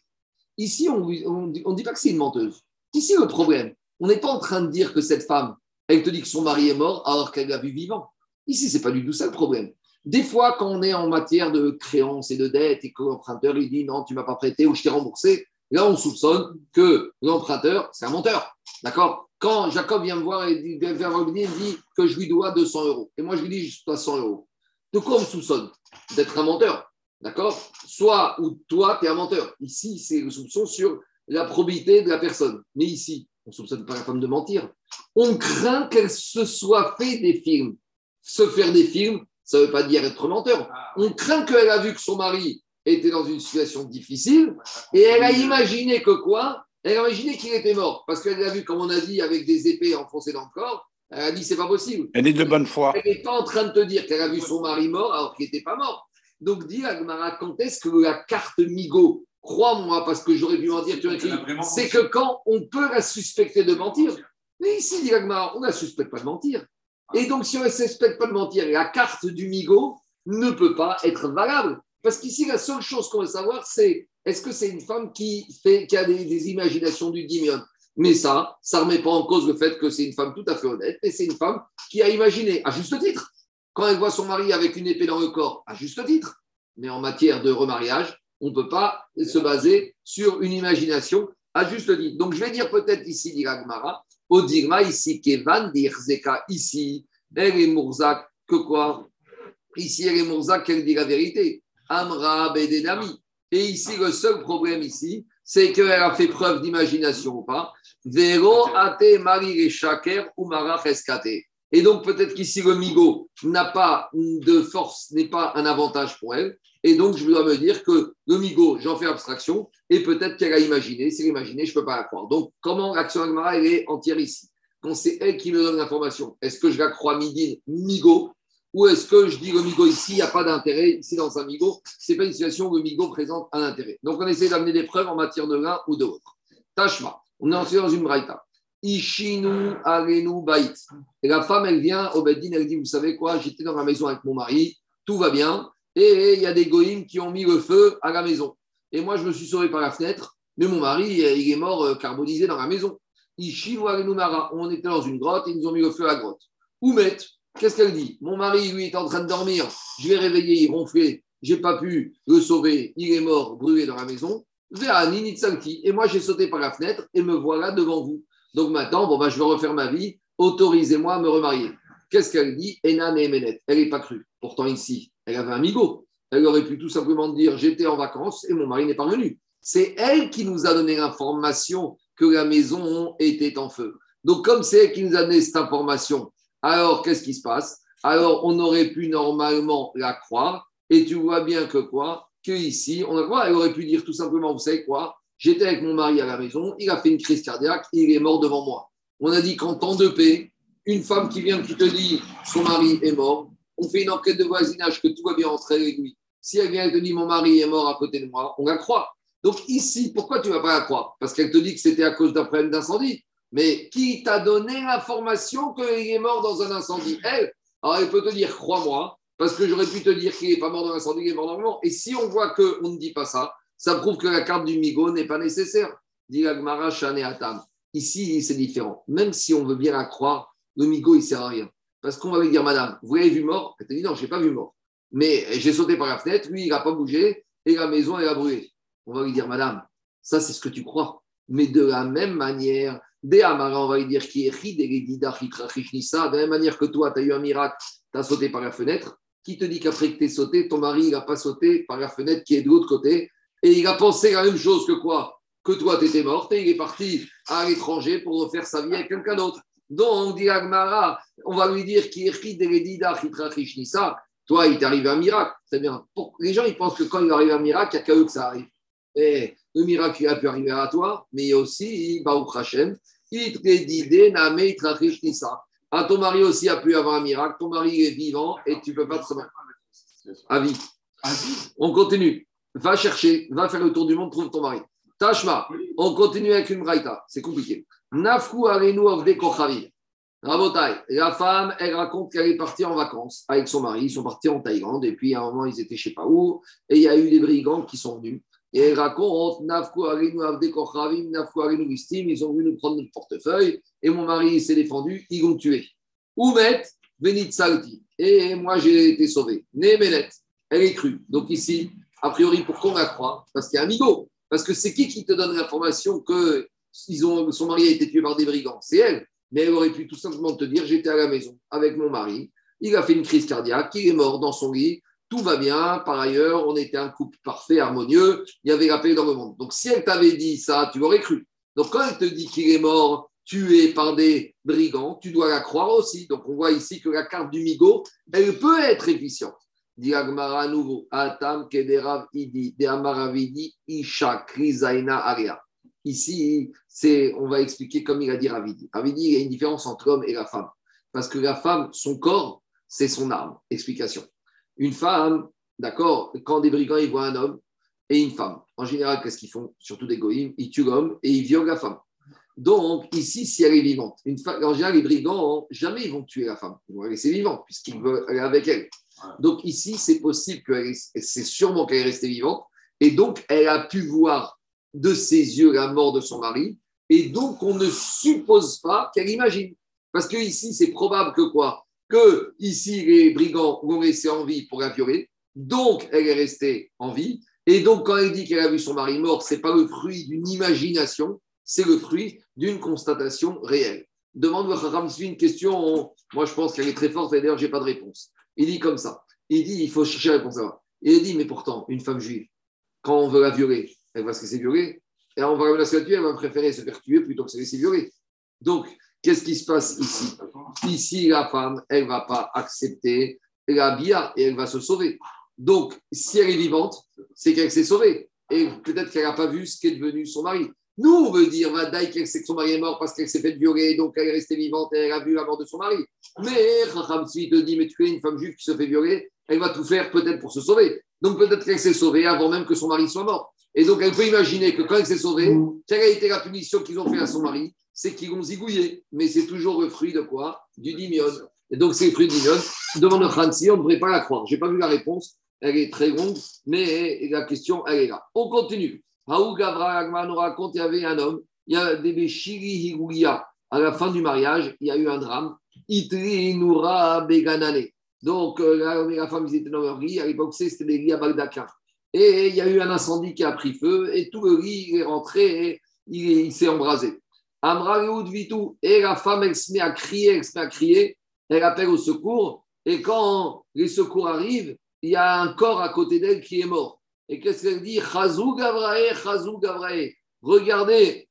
Ici, on ne dit pas que c'est une menteuse. Ici, le problème, on n'est pas en train de dire que cette femme, elle te dit que son mari est mort alors qu'elle l'a vu vivant. Ici, c'est pas du tout ça le problème. Des fois, quand on est en matière de créance et de dette et que l'emprunteur il dit non, tu m'as pas prêté ou je t'ai remboursé, là, on soupçonne que l'emprunteur, c'est un menteur. D'accord? Quand Jacob vient me voir et dit, vient revenir, il dit que je lui dois 200 euros. Et moi, je lui dis, je dois 100 euros. De quoi on me soupçonne? D'être un menteur. D'accord? Soit ou toi, tu es un menteur. Ici, c'est le soupçon sur la probité de la personne. Mais ici, on ne soupçonne pas la femme de mentir. On craint qu'elle se soit fait des films. Se faire des films, ça ne veut pas dire être menteur. On craint qu'elle a vu que son mari était dans une situation difficile et elle a imaginé que quoi? Elle a imaginé qu'il était mort parce qu'elle l'a vu, comme on a dit, avec des épées enfoncées dans le corps. Elle a dit c'est pas possible.
Elle est de bonne foi.
Elle n'est pas en train de te dire qu'elle a vu son mari mort alors qu'il n'était pas mort. Donc dis Agmara, quand est-ce que la carte Migo, crois-moi parce que j'aurais pu mentir, tu as écrit, c'est que quand on peut la suspecter de mentir. Mais ici, dit Agmara, on ne la suspecte pas de mentir. Et donc, si on ne suspecte pas de mentir, la carte du Migo ne peut pas être valable. Parce qu'ici, la seule chose qu'on veut savoir, c'est est-ce que c'est une femme qui, a des, imaginations du dimion Mais ça, ça ne remet pas en cause le fait que c'est une femme tout à fait honnête, et c'est une femme qui a imaginé, à juste titre, quand elle voit son mari avec une épée dans le corps, à juste titre. Mais en matière de remariage, on ne peut pas se baser sur une imagination à juste titre. Donc, je vais dire peut-être ici, dit au Dirma, ici, Kevan, Zeka, ici, elle est Mourzak, que quoi? Ici, elle est Mourzak, qu'elle dit la vérité. Amra Bededami. Et ici, le seul problème ici, c'est qu'elle a fait preuve d'imagination ou pas. Vero ate mari shaker ou mara Et donc, peut-être qu'ici, le migo n'a pas de force, n'est pas un avantage pour elle. Et donc, je dois me dire que le migo, j'en fais abstraction, et peut-être qu'elle a imaginé. Si elle a imaginé, je ne peux pas la croire. Donc, comment l'action Agmara, elle est entière ici? Quand c'est elle qui me donne l'information, est-ce que je la crois midine, migo? Ou est-ce que je dis le migo ici, il n'y a pas d'intérêt Ici, dans un migo, ce n'est pas une situation où le migo présente un intérêt. Donc, on essaie d'amener des preuves en matière de l'un ou de l'autre. Tashma, on est ensuite dans une braïta. Ishinu arenu bait. Et la femme, elle vient au Beddin, elle dit Vous savez quoi J'étais dans ma maison avec mon mari, tout va bien, et il y a des goïms qui ont mis le feu à la maison. Et moi, je me suis sauvé par la fenêtre, mais mon mari, il est mort euh, carbonisé dans la maison. Ishinu arenu mara. On était dans une grotte, ils nous ont mis le feu à la grotte. Où mettre Qu'est-ce qu'elle dit? Mon mari, lui, est en train de dormir. Je l'ai réveillé, il ronflait. J'ai pas pu le sauver. Il est mort, brûlé dans la maison. Et moi, j'ai sauté par la fenêtre et me voilà devant vous. Donc maintenant, bon, bah, je vais refaire ma vie. Autorisez-moi à me remarier. Qu'est-ce qu'elle dit? Enan et Menet. Elle n'est pas crue. Pourtant, ici, elle avait un migo. Elle aurait pu tout simplement dire J'étais en vacances et mon mari n'est pas venu. C'est elle qui nous a donné l'information que la maison était en feu. Donc, comme c'est elle qui nous a donné cette information, alors qu'est-ce qui se passe? Alors, on aurait pu normalement la croire. Et tu vois bien que quoi? Que ici, on a quoi? Elle aurait pu dire tout simplement Vous savez quoi? J'étais avec mon mari à la maison, il a fait une crise cardiaque, il est mort devant moi. On a dit qu'en temps de paix, une femme qui vient qui te dit son mari est mort, on fait une enquête de voisinage que tout va bien entre elle et lui. Si elle vient et te dit mon mari est mort à côté de moi, on la croit. Donc ici, pourquoi tu ne vas pas la croire? Parce qu'elle te dit que c'était à cause d'un problème d'incendie. Mais qui t'a donné l'information qu'il est mort dans un incendie? Elle. Alors elle peut te dire crois-moi, parce que j'aurais pu te dire qu'il n'est pas mort dans l'incendie, il est mort moment. Et si on voit qu'on ne dit pas ça, ça prouve que la carte du Migo n'est pas nécessaire. Dit Agmara, Atam. Ici, c'est différent. Même si on veut bien la croire, le Migo, il ne sert à rien. Parce qu'on va lui dire, madame, vous l'avez vu mort? Elle te dit, non, je n'ai pas vu mort. Mais j'ai sauté par la fenêtre, lui, il n'a pas bougé, et la maison, elle a brûlé. On va lui dire, madame, ça, c'est ce que tu crois. Mais de la même manière, des Amara, on va lui dire, qui est de la même manière que toi, tu as eu un miracle, tu as sauté par la fenêtre. Qui te dit qu'après que tu es sauté, ton mari, il n'a pas sauté par la fenêtre qui est de l'autre côté? Et il a pensé la même chose que quoi? Que toi, tu étais morte et il est parti à l'étranger pour refaire sa vie avec quelqu'un d'autre. Donc, dit Agmara, on va lui dire qui est Toi, il t'est arrivé un miracle. C'est bien. Les gens, ils pensent que quand il arrive un miracle, il n'y a qu'à eux que ça arrive. Et le miracle, il a pu arriver à toi, mais il y a aussi, Baruch Hashem, à ton mari aussi a pu avoir un miracle. Ton mari est vivant et tu ne peux pas te remettre. À vie. On continue. Va chercher, va faire le tour du monde, trouve ton mari. Tashma, on continue avec une braïta. C'est compliqué. Nafku arenu avde kochavi. Rabotai, la femme, elle raconte qu'elle est partie en vacances avec son mari. Ils sont partis en Thaïlande et puis à un moment, ils étaient je ne sais pas où. Et il y a eu des brigands qui sont venus. Et elle raconte Nafku arenu avde kochavim, Nafku arenu vistim. Ils ont voulu nous prendre notre portefeuille. Et mon mari s'est défendu. Ils l'ont tué. Oumet, Benit Salti. Et moi, j'ai été sauvé. Nemelet, elle est crue. Donc ici, a priori, pourquoi on la croit Parce qu'il y a un amigo. Parce que c'est qui qui te donne l'information que ont, son mari a été tué par des brigands? C'est elle. Mais elle aurait pu tout simplement te dire j'étais à la maison avec mon mari, il a fait une crise cardiaque, il est mort dans son lit, tout va bien. Par ailleurs, on était un couple parfait, harmonieux, il y avait la paix dans le monde. Donc si elle t'avait dit ça, tu l'aurais cru. Donc quand elle te dit qu'il est mort, tué par des brigands, tu dois la croire aussi. Donc on voit ici que la carte du Migo, elle peut être efficiente. Nouveau. Atam kederav idi, isha krizaina aria. Ici, on va expliquer comme il a dit Ravidi. Ravidi, il y a une différence entre l'homme et la femme. Parce que la femme, son corps, c'est son arme. Explication. Une femme, d'accord, quand des brigands ils voient un homme et une femme, en général, qu'est-ce qu'ils font? Surtout des goïms, ils tuent l'homme et ils violent la femme. Donc, ici, si elle est vivante, une femme, en général, les brigands, jamais ils vont tuer la femme. Ils vont la laisser vivante, puisqu'ils veulent aller avec elle. Donc ici, c'est possible que c'est sûrement qu'elle est restée vivante, et donc elle a pu voir de ses yeux la mort de son mari, et donc on ne suppose pas qu'elle imagine. Parce que ici, c'est probable que quoi? Que ici, les brigands l'ont laissée en vie pour la violer, donc elle est restée en vie, et donc quand elle dit qu'elle a vu son mari mort, c'est pas le fruit d'une imagination, c'est le fruit d'une constatation réelle. Demande le une question, moi je pense qu'elle est très forte, et d'ailleurs, je n'ai pas de réponse. Il dit comme ça. Il dit, il faut chercher la réponse à il dit, mais pourtant, une femme juive, quand on veut la violer, elle va se laisser violer. Et on va la tuer, elle va préférer se faire tuer plutôt que se laisser violer. Donc, qu'est-ce qui se passe ici? Ici, la femme, elle ne va pas accepter la bia et elle va se sauver. Donc, si elle est vivante, c'est qu'elle s'est sauvée. Et peut-être qu'elle n'a pas vu ce qu'est devenu son mari. Nous, on veut dire, Vadaï, qu'elle sait que son mari est mort parce qu'elle s'est fait violer, donc elle est restée vivante et elle a vu la mort de son mari. Mais Raham te dit, mais tu es une femme juive qui se fait violer, elle va tout faire peut-être pour se sauver. Donc peut-être qu'elle s'est sauvée avant même que son mari soit mort. Et donc elle peut imaginer que quand elle s'est sauvée, mm. quelle a été la punition qu'ils ont fait à son mari? C'est qu'ils l'ont zigouillé. Mais c'est toujours le fruit de quoi? Du dimion. Et donc c'est le fruit du dimion. Demande Hansi, on ne devrait pas la croire. Je n'ai pas vu la réponse. Elle est très longue, mais la question, elle est là. On continue. Raoul Gavra nous raconte qu'il y avait un homme, il y a des Béchiri Higuya. À la fin du mariage, il y a eu un drame. Itri Noura Beganane. Donc, euh, la, femme, ils étaient dans leur lit. À l'époque, c'était des lits à Bagdaka. Et il y a eu un incendie qui a pris feu. Et tout le lit est rentré et il, s'est embrasé. Amra Vitou. Et la femme, elle se met à crier, elle se met à crier. Elle appelle au secours. Et quand les secours arrivent, il y a un corps à côté d'elle qui est mort. Et qu'est-ce qu'elle dit? Chazou Gavrae, Chazou Gavrae. Regardez.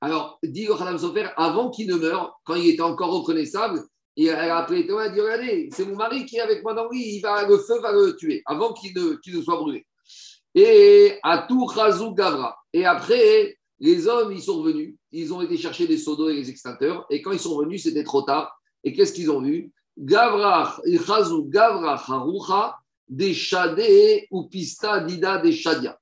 Alors, dit le Sofer, avant qu'il ne meure, quand il était encore reconnaissable, elle a appelé Thomas et a dit Regardez, c'est mon mari qui est avec moi dans le il le feu va le tuer, avant qu'il ne, ne soit brûlé. Et à tout Chazou Gavra. Et après, les hommes, ils sont revenus, ils ont été chercher des seaux d'eau et les extincteurs, et quand ils sont venus, c'était trop tard. Et qu'est-ce qu'ils ont vu? Gavra, Chazou, Gavra, Harucha, des ou Pista, Dida, des Shadia.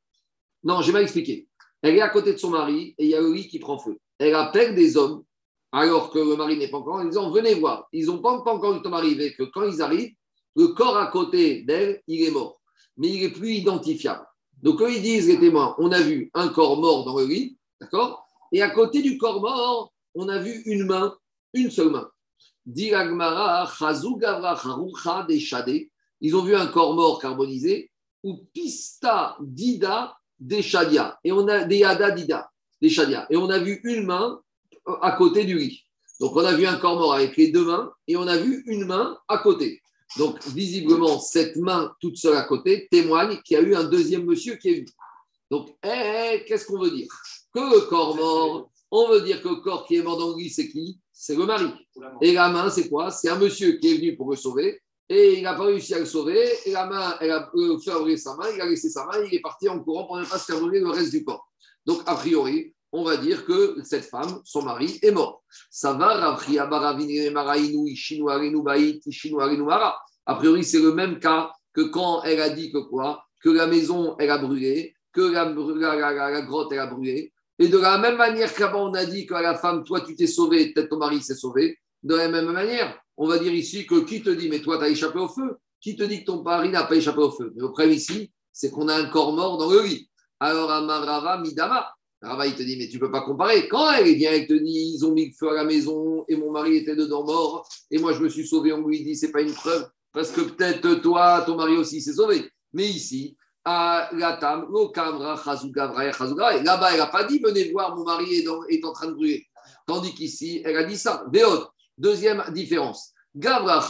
Non, je vais m'expliquer. Elle est à côté de son mari et il y a lit qui prend feu. Elle appelle des hommes alors que le mari n'est pas encore en disant Venez voir. Ils n'ont pas encore eu le temps d'arriver, que quand ils arrivent, le corps à côté d'elle, il est mort. Mais il est plus identifiable. Donc, quand ils disent les témoins On a vu un corps mort dans le lit, d'accord? Et à côté du corps mort, on a vu une main, une seule main. Ils ont vu un corps mort carbonisé ou pista dida des shadia. Et on a des dida. Et on a vu une main à côté du lit. Donc on a vu un corps mort avec les deux mains et on a vu une main à côté. Donc visiblement, cette main toute seule à côté témoigne qu'il y a eu un deuxième monsieur qui est venu. Donc, eh, qu'est-ce qu'on veut dire? Que le corps mort, on veut dire que le corps qui est mort dans le lit, c'est qui? C'est le mari. Et la main, c'est quoi? C'est un monsieur qui est venu pour le sauver et il n'a pas réussi à le sauver. Et la main, elle a fait ouvrir sa main, il a laissé sa main, il est parti en courant pour ne pas se faire brûler le reste du corps. Donc, a priori, on va dire que cette femme, son mari, est mort. Ça va, A priori, c'est le même cas que quand elle a dit que quoi? Que la maison, elle a brûlé, que la, la grotte, elle a brûlé. Et de la même manière qu'avant, on a dit qu'à la femme, toi, tu t'es sauvé, peut-être ton mari s'est sauvé. De la même manière, on va dire ici que qui te dit, mais toi, tu as échappé au feu? Qui te dit que ton mari n'a pas échappé au feu? Mais le problème ici, c'est qu'on a un corps mort dans le lit. Alors, Amarava Midama, Rava, il te dit, mais tu peux pas comparer. Quand elle vient, elle te dit, ils ont mis le feu à la maison et mon mari était dedans mort et moi je me suis sauvé, on lui dit, c'est pas une preuve parce que peut-être toi, ton mari aussi s'est sauvé. Mais ici, à la tam, là-bas, elle n'a pas dit, venez voir, mon mari est, en train de brûler. Tandis qu'ici, elle a dit ça. Deuxième différence. Gavra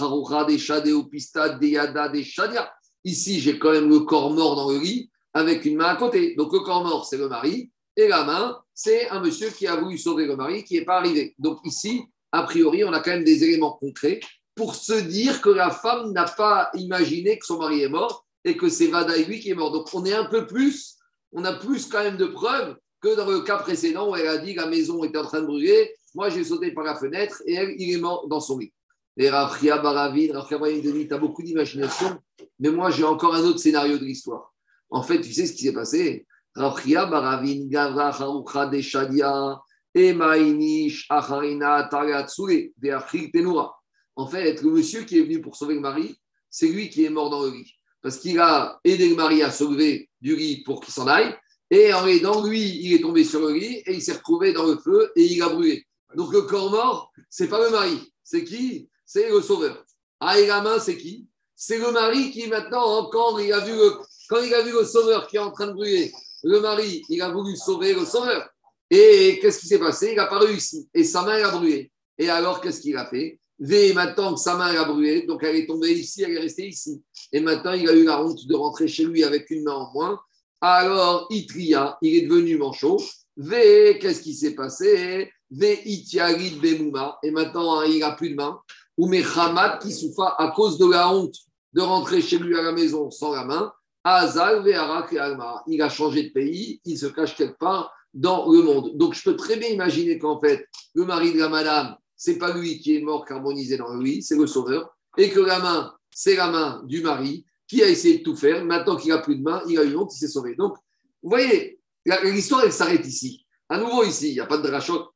Ici, j'ai quand même le corps mort dans le lit avec une main à côté. Donc le corps mort, c'est le mari. Et la main, c'est un monsieur qui a voulu sauver le mari qui n'est pas arrivé. Donc ici, a priori, on a quand même des éléments concrets pour se dire que la femme n'a pas imaginé que son mari est mort et que c'est Vada lui qui est mort. Donc on est un peu plus, on a plus quand même de preuves que dans le cas précédent où elle a dit que la maison était en train de brûler, moi j'ai sauté par la fenêtre et elle, il est mort dans son lit. Et Rafria Baravin, Rafria Baravin, tu as beaucoup d'imagination, mais moi j'ai encore un autre scénario de l'histoire. En fait, tu sais ce qui s'est passé? Rafria Baravin, Gavra Harucha Deshadia, Emainish Acharina Tagatsure, de Tenura. En fait, le monsieur qui est venu pour sauver le mari, c'est lui qui est mort dans le lit. Parce qu'il a aidé le mari à sauver du lit pour qu'il s'en aille. Et en aidant, lui, il est tombé sur le lit et il s'est retrouvé dans le feu et il a brûlé. Donc le corps mort, c'est pas le mari. C'est qui? C'est le sauveur. Ah, et la main, c'est qui? C'est le mari qui maintenant, quand il, a vu le, quand il a vu le sauveur qui est en train de brûler, le mari, il a voulu sauver le sauveur. Et qu'est-ce qui s'est passé? Il n'a pas réussi. Et sa main, a brûlé. Et alors, qu'est-ce qu'il a fait? V, maintenant que sa main a brûlé, donc elle est tombée ici, elle est restée ici. Et maintenant, il a eu la honte de rentrer chez lui avec une main en moins. Alors, Itria, il est devenu manchot. V, qu'est-ce qui s'est passé? V, Itiarid Bemouma. Et maintenant, hein, il n'a plus de main. Ou Mechamat qui souffra à cause de la honte de rentrer chez lui à la maison sans la main. Azal, et Alma. Il a changé de pays, il se cache quelque part dans le monde. Donc, je peux très bien imaginer qu'en fait, le mari de la madame, c'est pas lui qui est mort carbonisé dans le lit, c'est le sauveur, et que la main, c'est la main du mari qui a essayé de tout faire. Maintenant qu'il n'a plus de main, il a eu honte, il s'est sauvé. Donc, vous voyez, l'histoire, elle s'arrête ici. À nouveau, ici, il n'y a pas de drachot.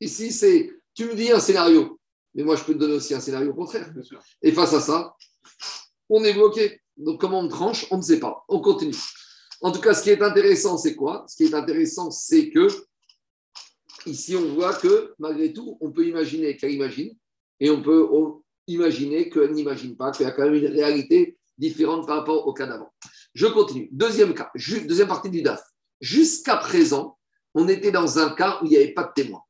Ici, c'est, tu me dis un scénario, mais moi, je peux te donner aussi un scénario contraire. Et face à ça, on est bloqué. Donc, comment on tranche On ne sait pas. On continue. En tout cas, ce qui est intéressant, c'est quoi? Ce qui est intéressant, c'est que ici, on voit que malgré tout, on peut imaginer qu'elle imagine et on peut imaginer qu'elle n'imagine pas, qu'il y a quand même une réalité différente par rapport au cas d'avant. Je continue. Deuxième cas, deuxième partie du DAF. Jusqu'à présent, on était dans un cas où il n'y avait pas de témoin.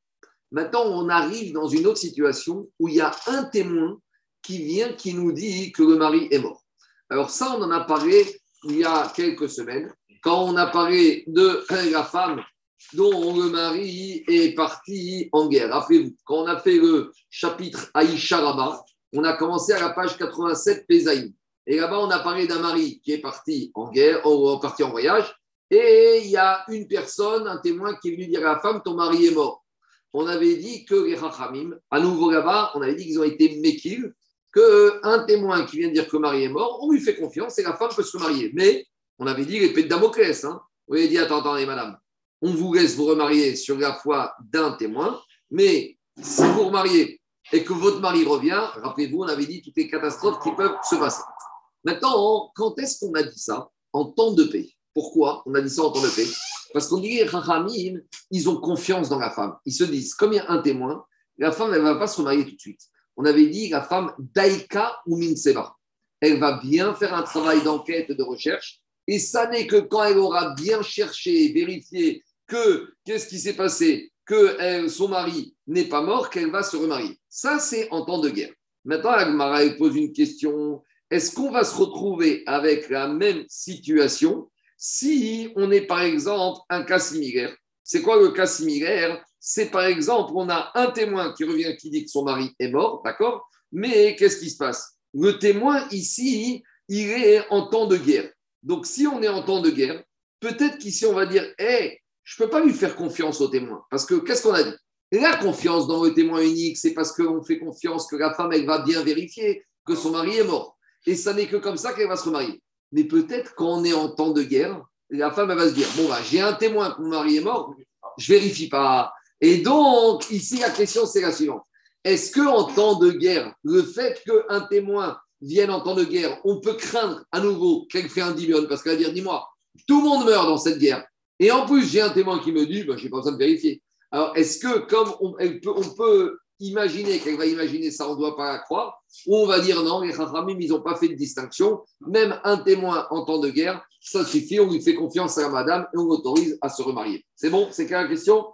Maintenant, on arrive dans une autre situation où il y a un témoin qui vient, qui nous dit que le mari est mort. Alors ça, on en a parlé il y a quelques semaines quand on a parlé de la femme dont le mari est parti en guerre. Rappelez-vous, quand on a fait le chapitre Aïcha Rabba, on a commencé à la page 87 Pézaïm. Et là-bas, on a parlé d'un mari qui est parti en guerre, ou parti en voyage, et il y a une personne, un témoin qui est venu dire à la femme, ton mari est mort. On avait dit que les Rachamim, à nouveau là-bas, on avait dit qu'ils ont été méquilles, qu'un témoin qui vient dire que le mari est mort, on lui fait confiance et la femme peut se remarier. Mais on avait dit l'épée de Damoclès. Hein. Vous avez dit attends, attendez, madame, on vous laisse vous remarier sur la foi d'un témoin, mais si vous remariez et que votre mari revient, rappelez-vous, on avait dit toutes les catastrophes qui peuvent se passer. Maintenant, quand est-ce qu'on a dit ça En temps de paix? Pourquoi on a dit ça en temps de paix? Parce qu'on dit, les ils ont confiance dans la femme. Ils se disent, comme il y a un témoin, la femme, elle ne va pas se remarier tout de suite. On avait dit, la femme, Daika ou Minseba. Elle va bien faire un travail d'enquête, de recherche. Et ça n'est que quand elle aura bien cherché, vérifié que qu'est-ce qui s'est passé, que son mari n'est pas mort, qu'elle va se remarier. Ça, c'est en temps de guerre. Maintenant, Agmara pose une question. Est-ce qu'on va se retrouver avec la même situation si on est, par exemple, un cas similaire? C'est quoi le cas similaire? C'est, par exemple, on a un témoin qui revient qui dit que son mari est mort, d'accord? Mais qu'est-ce qui se passe? Le témoin, ici, il est en temps de guerre. Donc, si on est en temps de guerre, peut-être qu'ici, on va dire, hé, je ne peux pas lui faire confiance au témoin. Parce que qu'est-ce qu'on a dit? La confiance dans le témoin unique, c'est parce qu'on fait confiance que la femme, elle va bien vérifier que son mari est mort. Et ça n'est que comme ça qu'elle va se remarier. Mais peut-être quand est en temps de guerre, la femme, elle va se dire Bon, bah, j'ai un témoin que mon mari est mort, je vérifie pas. Et donc, ici, la question, c'est la suivante. Est-ce qu'en temps de guerre, le fait qu'un témoin vienne en temps de guerre, on peut craindre à nouveau qu'elle fait un divion parce qu'elle va dire Dis-moi, tout le monde meurt dans cette guerre. Et en plus, j'ai un témoin qui me dit, bah, je n'ai pas besoin de vérifier. Alors, est-ce que comme on, peut, imaginer qu'elle va imaginer ça, on ne doit pas la croire, ou on va dire non, les Chachamim, ils n'ont pas fait de distinction. Même un témoin en temps de guerre, ça suffit, on lui fait confiance à la madame et on l'autorise à se remarier. C'est bon? C'est clair la question?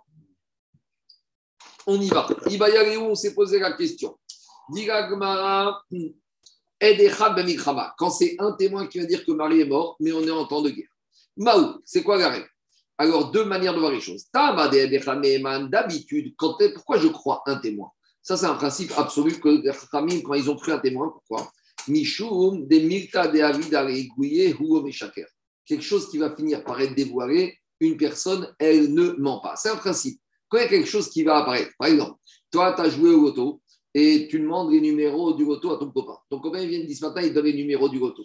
On y va. où on s'est posé la question. Quand c'est un témoin qui va dire que Marie est mort, mais on est en temps de guerre. Maou, c'est quoi la règle? Alors, deux manières de voir les choses. D'habitude, pourquoi je crois un témoin? Ça, c'est un principe absolu que les familles, quand ils ont cru un témoin, pourquoi? Mishum de milta de Quelque chose qui va finir par être dévoilé, une personne, elle ne ment pas. C'est un principe. Quand il y a quelque chose qui va apparaître, par exemple, toi, tu as joué au loto et tu demandes les numéros du loto à ton copain. Ton copain, vient de ce matin, il donne les numéros du loto.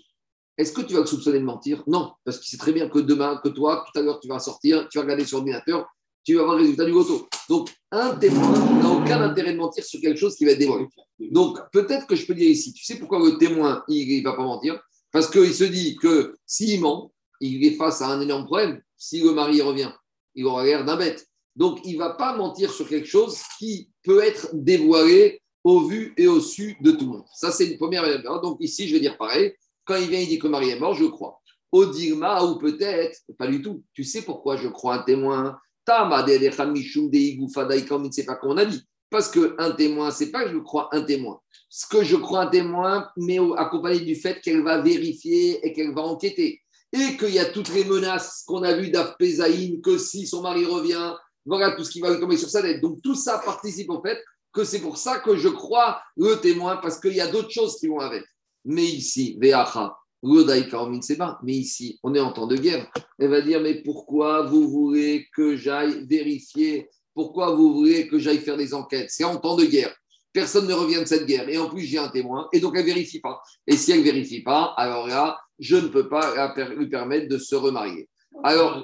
Est-ce que tu vas le soupçonner de mentir? Non, parce qu'il sait très bien que demain, que toi, tout à l'heure, tu vas sortir, tu vas regarder sur l'ordinateur, tu vas avoir le résultat du loto. Donc, un témoin n'a aucun intérêt de mentir sur quelque chose qui va être dévoilé. Donc, peut-être que je peux dire ici, tu sais pourquoi le témoin, il ne va pas mentir? Parce qu'il se dit que s'il ment, il est face à un énorme problème. Si le mari revient, il aura l'air d'un bête. Donc, il ne va pas mentir sur quelque chose qui peut être dévoilé au vu et au su de tout le monde. Ça, c'est une première manière. Donc, ici, je vais dire pareil. Quand il vient, il dit que Marie est mort, je crois. Odigma, ou peut-être, pas du tout. Tu sais pourquoi je crois un témoin? C'est pas qu'on a dit. Parce qu'un témoin, c'est pas que je crois un témoin. Ce que je crois un témoin, mais accompagné du fait qu'elle va vérifier et qu'elle va enquêter. Et qu'il y a toutes les menaces qu'on a vues d'Afpezaïn, que si son mari revient, voilà tout ce qui va lui tomber sur sa tête. Donc tout ça participe au fait que c'est pour ça que je crois le témoin, parce qu'il y a d'autres choses qui vont avec. Mais ici, Veacha, mais ici, on est en temps de guerre. Elle va dire, mais pourquoi vous voulez que j'aille vérifier? Pourquoi vous voulez que j'aille faire des enquêtes? C'est en temps de guerre. Personne ne revient de cette guerre. Et en plus, j'ai un témoin. Et donc, elle ne vérifie pas. Et si elle ne vérifie pas, alors là, je ne peux pas lui permettre de se remarier. Alors,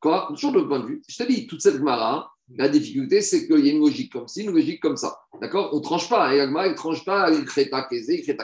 quoi? Toujours de point de vue. Je te dis, toute cette mara, la difficulté, c'est qu'il y a une logique comme ci, une logique comme ça. D'accord? On ne tranche pas. Et Agma, elle ne tranche pas. Il crée ta il crée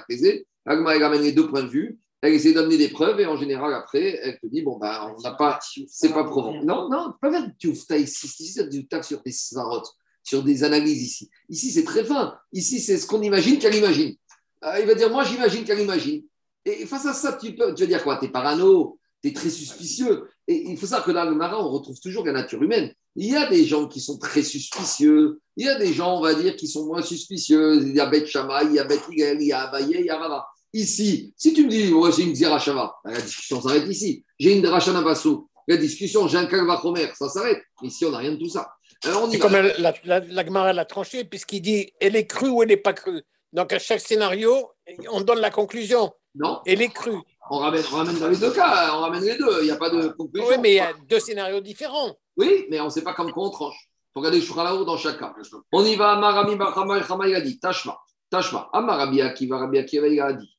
Agma, elle ramène les deux points de vue. Elle essaie d'amener des preuves et en général, après, elle te dit bon, ben, on n'a pas. C'est pas probant. Non, non, pas faire du ici. C'est du tac sur des svarotes, sur des analyses ici. Ici, c'est très fin. Ici, c'est ce qu'on imagine qu'elle imagine. Euh, il va dire moi, j'imagine qu'elle imagine. Et face à ça, tu, peux, tu vas dire quoi? Tu es parano, tu es très suspicieux. Et il faut savoir que dans le marin, on retrouve toujours la nature humaine. Il y a des gens qui sont très suspicieux. Il y a des gens, on va dire, qui sont moins suspicieux. Il y a Beth Shammai, il y a Beth il y a Abaye, il y a Rava. Ici, si tu me dis, moi j'ai une Zirachava, ben, la discussion s'arrête ici. J'ai une Drachana Basso, la discussion, j'ai un Kalvachomer, ça s'arrête. Ici, on n'a rien de tout ça.
Alors, on y comme la, la, la, l'a tranché, puisqu'il dit, elle est crue ou elle n'est pas crue. Donc, à chaque scénario, on donne la conclusion.
Non.
Elle est crue.
On ramène, on ramène dans les deux cas, on ramène les deux. Il n'y a pas de conclusion.
Oui, mais il y a deux scénarios différents.
Oui, mais on ne sait pas quoi on tranche. Il faut regarder le dans chaque cas. On y va, Marami Bachama il a dit, Tashma. Tashma, Amar Rabbi Akiva, Rabbi Akiva, il a dit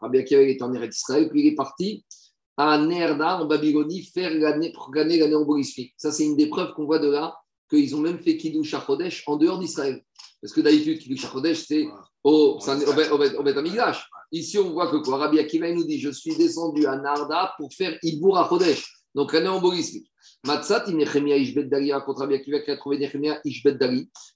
Rabbi Akiva il est en Eretz Israël, puis il est parti à Nerda, en Babylonie, faire gagner l'année en Borisfi. Ça, c'est une des preuves qu'on voit de là, qu'ils ont même fait Kiddush HaChodesh en dehors d'Israël. Parce que d'habitude, Kiddush HaChodesh, c'est au, au. Ici, on voit que quoi? Rabbi Akiva nous dit Je suis descendu à Narda pour faire Ibour HaChodesh. Donc, l'année il Nechemia Ishbet Dali, raconte Rabbi Akiva qui a trouvé Nechemia Ishbet.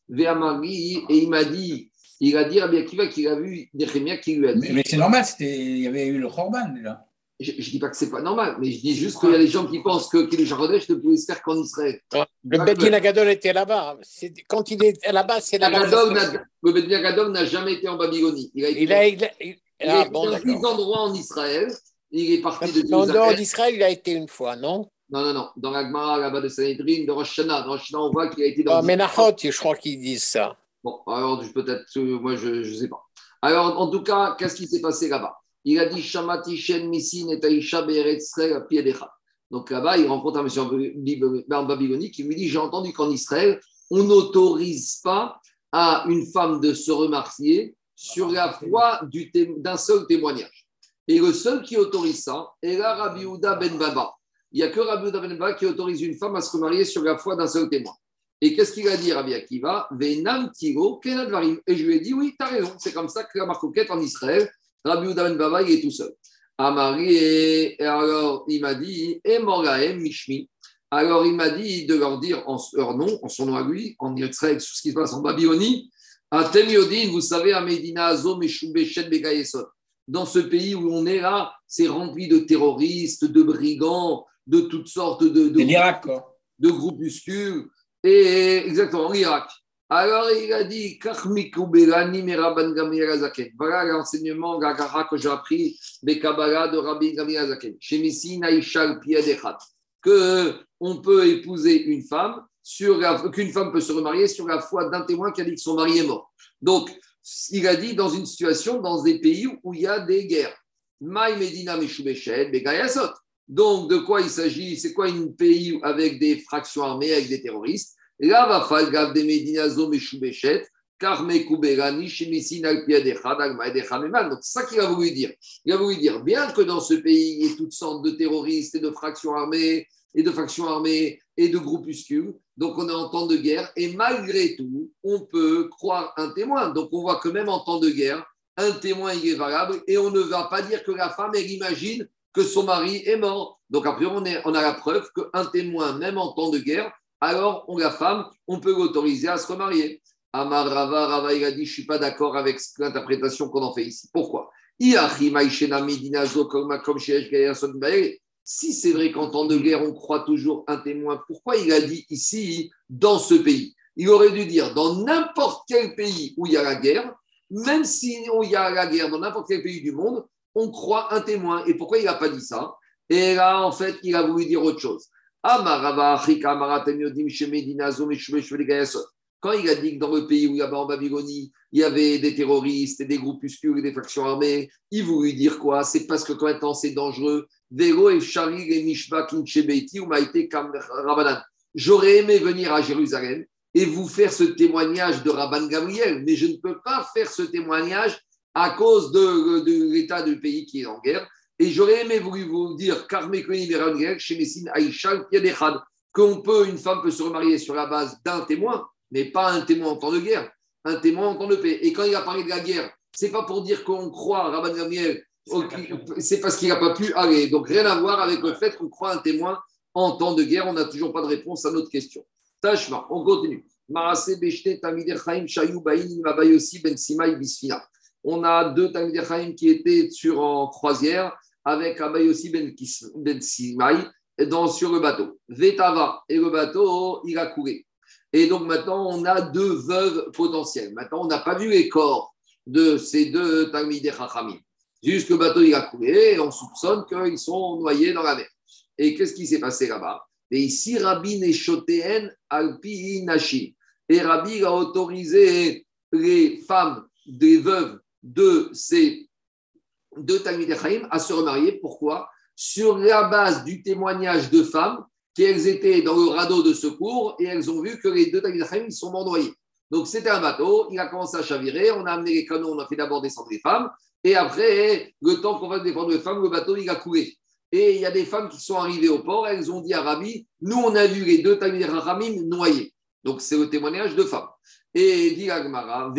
Ve'amari, et il m'a dit, il a dit Rabbi Akiva qu'il a vu Nechemia qui lui a dit
Mais, mais c'est normal, c'était- il y avait eu le Corban déjà.
je ne dis pas que c'est pas normal, mais je dis juste qu'il y a des gens qui pensent que Kiddush HaKodesh ne pouvait se faire qu'en Israël.
Le
Pas
Bedin
que-
Agadol était là-bas. C'est- Quand il est là-bas, c'est là-bas. que
Le Bet Gadol n'a jamais été en Babylonie. Il a été,
Il a, il a- il-
il a
ah,
été
bon,
dans six endroits en Israël. Il est parti de
En dehors d'Israël, il a été une fois, non?
Non, non, non. Dans la Gemara, là-bas de Sanhedrin, de Rosh Hashanah. Dans Rosh Hashanah, on voit qu'il a été dans.
Ah,
dix-
Menachot, je crois qu'ils disent ça.
Bon, alors peut-être, euh, moi je ne sais pas. Alors en tout cas, qu'est-ce qui s'est passé là-bas? Il a dit Shamati Shen Missin et Taïcha Piedechad. Donc là-bas, il rencontre un monsieur en Babylonie qui lui dit J'ai entendu qu'en Israël, on n'autorise pas à une femme de se remarier sur la foi d'un seul témoignage. Et le seul qui autorise ça est la Rabbi Houda Ben Baba. Il n'y a que Rabbi Houda Ben Baba qui autorise une femme à se remarier sur la foi d'un seul témoin. Et qu'est-ce qu'il a dit, Rabbi Akiva? Venam tiro kenadvarim. Et je lui ai dit, oui, tu as raison, c'est comme ça que la marcoquette en Israël, Rabbi Houda Ben Baba, il est tout seul. Amari, et alors il m'a dit, et Moraem Mishmi. Alors il m'a dit de leur dire en leur nom, en son nom à lui, en Israël, sur ce qui se passe en Babylonie, Atem Yodin, vous savez, à Medina Azo, Meshubeshet, Begayesot. Dans ce pays où on est là, c'est rempli de terroristes, de brigands, de toutes sortes de, de de groupuscules, et exactement, en Irak. Alors il a dit. Voilà l'enseignement que j'ai appris des Kabbalah de Rabbi Gamliel Piedechat. Que on peut épouser une femme, sur qu'une femme peut se remarier sur la foi d'un témoin qui a dit que son mari est mort. Donc, il a dit dans une situation, dans des pays où il y a des guerres. Medina Begayasot. Donc, de quoi il s'agit? C'est quoi un pays avec des fractions armées, avec des terroristes? Là, va falgav de Medinazo Meshubeshet, Karme Kuberani, Shemisin Alpiadechad, Almaedechameman. Donc, c'est ça qu'il a voulu dire. Il a voulu dire, bien que dans ce pays, il y ait toutes sortes de terroristes et de fractions armées, et de factions armées et de groupuscules, donc on est en temps de guerre, et malgré tout, on peut croire un témoin. Donc, on voit que même en temps de guerre, un témoin est valable, et on ne va pas dire que la femme, elle imagine que son mari est mort. Donc après, on, on a la preuve qu'un témoin, même en temps de guerre, alors on, la femme, on peut l'autoriser à se remarier. Amar Rava, Rava, il a dit, je ne suis pas d'accord avec l'interprétation qu'on en fait ici. Pourquoi? Si c'est vrai qu'en temps de guerre, on croit toujours un témoin, pourquoi il a dit ici, dans ce pays? Il aurait dû dire, dans n'importe quel pays où il y a la guerre, même si il y a la guerre dans n'importe quel pays du monde, on croit un témoin. Et pourquoi il n'a pas dit ça? Et là, en fait, il a voulu dire autre chose. Quand il a dit que dans le pays où il y avait en Babylonie, il y avait des terroristes et des groupuscules et des factions armées, il voulait dire quoi? C'est parce que quand même c'est dangereux. J'aurais aimé venir à Jérusalem et vous faire ce témoignage de Rabban Gabriel, mais je ne peux pas faire ce témoignage à cause de, de l'état du pays qui est en guerre. Et j'aurais aimé vous, vous dire, qu'on peut, une femme peut se remarier sur la base d'un témoin, mais pas un témoin en temps de guerre, un témoin en temps de paix. Et quand il a parlé de la guerre, c'est pas pour dire qu'on croit Rabban Gamliel, c'est parce qu'il n'a pas pu aller. Donc rien à voir avec le fait qu'on croit un témoin en temps de guerre. On n'a toujours pas de réponse à notre question. Tashma, on continue. On a deux Chaim qui étaient sur en croisière avec Abayossi Ben, Kis- ben Simai sur le bateau. Vetava et le bateau, il a coulé. Et donc maintenant, on a deux veuves potentielles. Maintenant, on n'a pas vu les corps de ces deux Talmidei Chachamim. Juste le bateau, il a coulé et on soupçonne qu'ils sont noyés dans la mer. Et qu'est-ce qui s'est passé là-bas? Et ici, Rabbi Neshoteen Alpi Nashim. Et Rabbi a autorisé les femmes des veuves de ces deux Chaim à se remarier. Pourquoi? Sur la base du témoignage de femmes qu'elles étaient dans le radeau de secours et elles ont vu que les deux Chaim ils sont morts noyés. Donc c'était un bateau, il a commencé à chavirer, on a amené les canons, on a fait d'abord descendre les femmes, et après, le temps qu'on va défendre les femmes, le bateau, il a coulé. Et il y a des femmes qui sont arrivées au port, elles ont dit à Rabbi, nous on a vu les deux Talmud noyés. Donc c'est le témoignage de femmes. Et dit Agmara.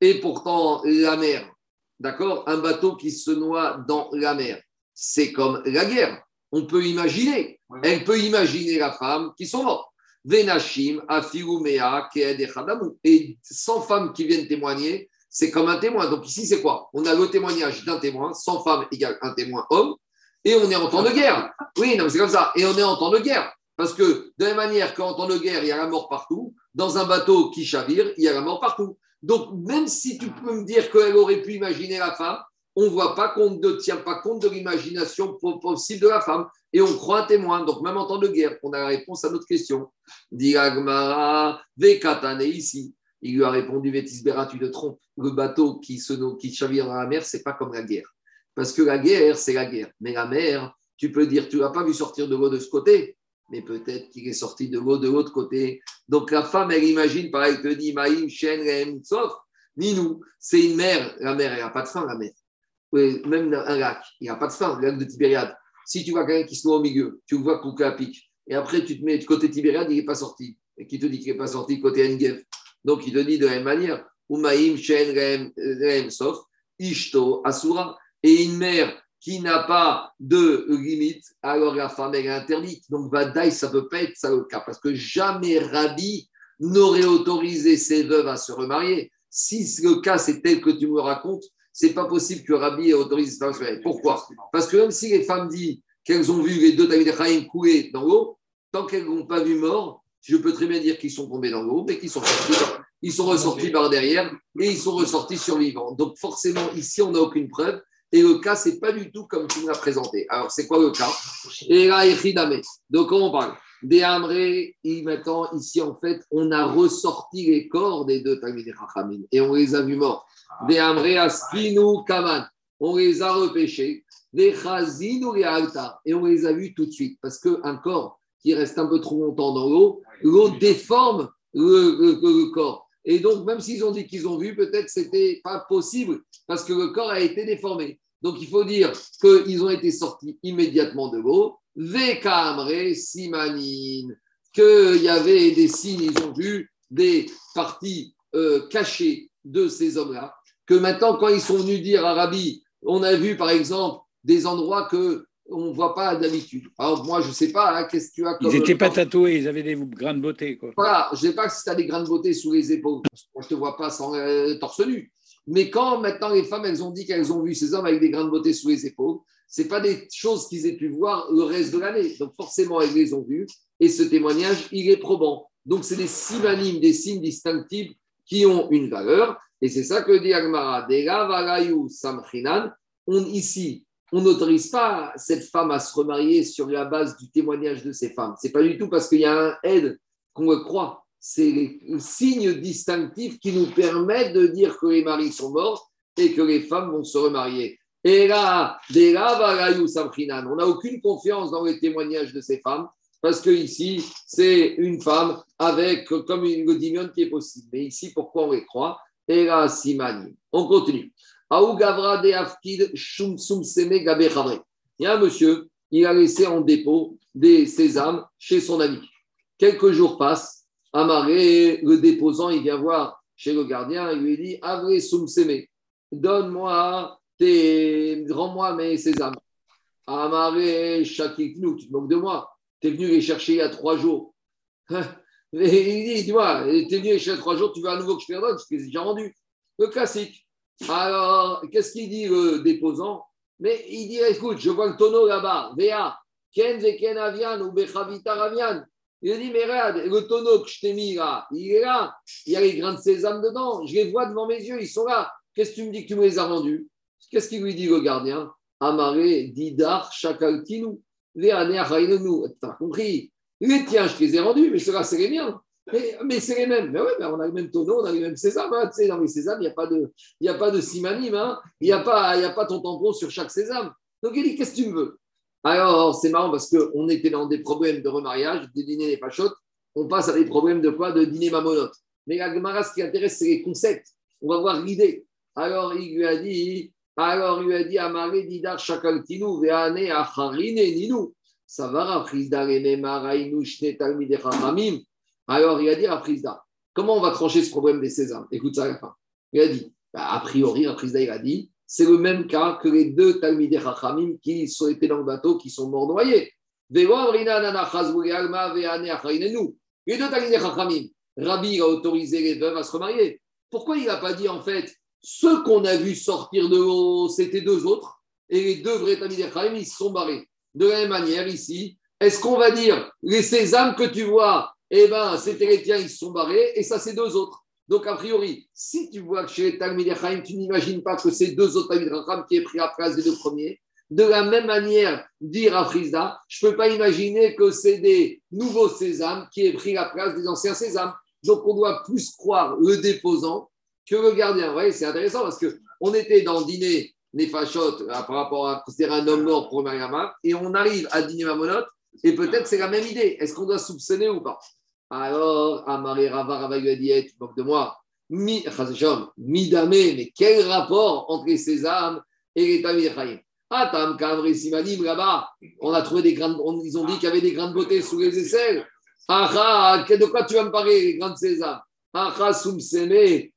Et pourtant, la mer, d'accord Un bateau qui se noie dans la mer, c'est comme la guerre. On peut imaginer. Elle peut imaginer la femme qui sont mortes. Venashim, Afirumea, Et 100 femmes qui viennent témoigner, c'est comme un témoin. Donc ici, c'est quoi? On a le témoignage d'un témoin, 100 femmes égale un témoin homme, et on est en temps de guerre. Oui, non, c'est comme ça. Et on est en temps de guerre. Parce que de la même manière qu'en temps de guerre, il y a la mort partout, dans un bateau qui chavire, il y a la mort partout. Donc, même si tu peux me dire qu'elle aurait pu imaginer la femme, on ne voit pas qu'on ne tient pas compte de l'imagination possible de la femme. Et on croit un témoin. Donc, même en temps de guerre, on a la réponse à notre question. Vekatane ici. Il lui a répondu Vétisbera, tu te trompes. Le bateau qui, se, qui chavire dans la mer, c'est pas comme la guerre. Parce que la guerre, c'est la guerre. Mais la mer, tu peux dire, tu l'as pas vu sortir de l'eau de ce côté, mais peut-être qu'il est sorti de l'eau de l'autre côté. Donc la femme, elle imagine, pareil, que dit Maïm, Shen, sauf, ni nous. C'est une mer. La mer, elle n'a pas de fin, la mer. même un lac, il n'y a pas de fin, le lac de Tibériade. Si tu vois quelqu'un qui se noie au milieu, tu vois couper à pic, et après tu te mets du côté Tibériade, il n'est pas sorti. Et qui te dit qu'il n'est pas sorti côté Engev donc, il te dit de la même manière, Umaim Shen Rem Sof, Ishto Asura, et une mère qui n'a pas de limite, alors la femme est interdite. Donc, Vadaï, ça ne peut pas être ça le cas, parce que jamais Rabbi n'aurait autorisé ses veuves à se remarier. Si le cas c'est tel que tu me racontes, c'est pas possible que Rabbi ait autorisé ses femmes. Pourquoi? Parce que même si les femmes disent qu'elles ont vu les deux David Chaim couler dans l'eau, tant qu'elles n'ont pas vu mort, je peux très bien dire qu'ils sont tombés dans l'eau, mais qu'ils sont sortis, ils sont ressortis par derrière et ils sont ressortis survivants. Donc forcément, ici, on n'a aucune preuve. Et le cas, c'est pas du tout comme tu me l'as présenté. Alors, c'est quoi le cas Et là, Donc, comment on parle Des Amré, maintenant, ici, en fait, on a ressorti les corps des deux Talmud et on les a vus morts. Des Amré, Askinu, Kaman. On les a repêchés. Des Chazinu et Alta. Et on les a vus tout de suite. Parce qu'un corps qui reste un peu trop longtemps dans l'eau, l'eau déforme le, corps. Et donc, même s'ils ont dit qu'ils ont vu, peut-être c'était pas possible parce que le corps a été déformé. Donc, il faut dire qu'ils ont été sortis immédiatement de l'eau. Vekamre, simanine, qu'il y avait des signes, ils ont vu des parties euh, cachées de ces hommes-là. Que maintenant, quand ils sont venus dire à Rabbi, on a vu par exemple des endroits que on ne voit pas d'habitude. Alors, moi, je ne sais pas, hein, qu'est-ce que tu as
comme. Ils n'étaient pas tatoués, ils avaient des grains de beauté. Quoi.
Voilà, je ne sais pas si tu as des grains de beauté sous les épaules. Moi, je ne te vois pas sans euh, torse nu. Mais quand maintenant les femmes, elles ont dit qu'elles ont vu ces hommes avec des grains de beauté sous les épaules, ce pas des choses qu'ils aient pu voir le reste de l'année. Donc, forcément, elles les ont vues. Et ce témoignage, il est probant. Donc, c'est des synonymes, des signes distinctifs qui ont une valeur. Et c'est ça que dit Agmara. On, ici, on n'autorise pas cette femme à se remarier sur la base du témoignage de ces femmes. C'est pas du tout parce qu'il y a un aide qu'on le croit. C'est les signes distinctifs qui nous permettent de dire que les maris sont morts et que les femmes vont se remarier. Et là, on n'a aucune confiance dans les témoignages de ces femmes parce que ici, c'est une femme avec comme une godimion qui est possible. Mais ici, pourquoi on les croit? Et là, Simani. On continue. Il y a un monsieur, il a laissé en dépôt des sésames chez son ami. Quelques jours passent, Amaré, le déposant, il vient voir chez le gardien, il lui dit Avré Sumseme, donne-moi tes. Rends-moi mes sésames. Amaré Shakiknou, tu te de moi. Tu es venu les chercher il y a trois jours. [laughs] Il dit Dis-moi, tu es venu les chercher il y a trois jours, tu veux à nouveau que je te redonne Je t'ai déjà rendu. Le classique. Alors, qu'est-ce qu'il dit le déposant? Mais il dit écoute, je vois le tonneau là-bas, Véa, Ken Veken Avian ou Bechavita Ravian. Il dit mais regarde, le tonneau que je t'ai mis là, il est là, il y a les grains de sésame dedans, je les vois devant mes yeux, ils sont là. Qu'est-ce que tu me dis que tu me les as rendus Qu'est-ce qu'il lui dit le gardien? Amaré, Didar, Chakaltinu, Véaner, Tu T'as compris? Les tiens, je te les ai rendus, mais ceux-là, c'est les. Mais, c'est les mêmes. Mais oui, mais on a le même tonneau, on a les mêmes sésames. Hein. Tu sais, dans les sésames, il n'y a pas de, il simanime. Hein. Il n'y a, pas, il a pas ton tampon sur chaque sésame. Donc il dit Qu'est-ce que tu veux? Alors, c'est marrant parce qu'on était dans des problèmes de remariage, des dîners, des pachotes. on passe à des problèmes de quoi? De dîner mamonote. Mais la Gemara, ce qui intéresse, c'est les concepts. On va voir l'idée. Alors, il lui a dit, alors il lui a dit, Amare didar shakaltinu veane acharine ninu. Ça va, Rafrizda, rememarainu shne talmide chachamim. Alors, il a dit, Rafrizda, comment on va trancher ce problème des sésames Écoute ça à la fin. Il a dit, bah, a priori, Rafrizda, il a dit, c'est le même cas que les deux talmide chachamim qui sont été dans le bateau, qui sont morts noyés. Les deux talmide chachamim, Rabbi a autorisé les veuves à se remarier. Pourquoi il n'a pas dit en fait ceux qu'on a vu sortir de l'eau, c'était deux autres, et les deux vrais Tamid Echaim, ils se sont barrés. De la même manière, ici, est-ce qu'on va dire les sésames que tu vois, eh ben, c'était les ils se sont barrés, et ça, c'est deux autres. Donc, a priori, si tu vois que chez les Echaim, tu n'imagines pas que c'est deux autres Echaim qui aient pris la place des deux premiers. De la même manière, dire à Frisda, je ne peux pas imaginer que c'est des nouveaux sésames qui aient pris la place des anciens sésames. Donc, on doit plus croire le déposant que le gardien. Vous voyez, c'est intéressant parce qu'on était dans dîner Nefashot par rapport à considérer un homme mort pour Mariama et on arrive à dîner Mamonot et peut-être c'est la même idée. Est-ce qu'on doit soupçonner ou pas? Alors, Amari Rava, Rava lui a dit Tu moques de moi. Mi, Midame, mais quel rapport entre les sésames et les Tamir Atam, Kavri, Simanim, là-bas, on a trouvé des grandes. ils ont dit qu'il y avait des grandes beautés sous les aisselles. Ah, de quoi tu vas me parler, les grandes sésames Ah, Sumseme,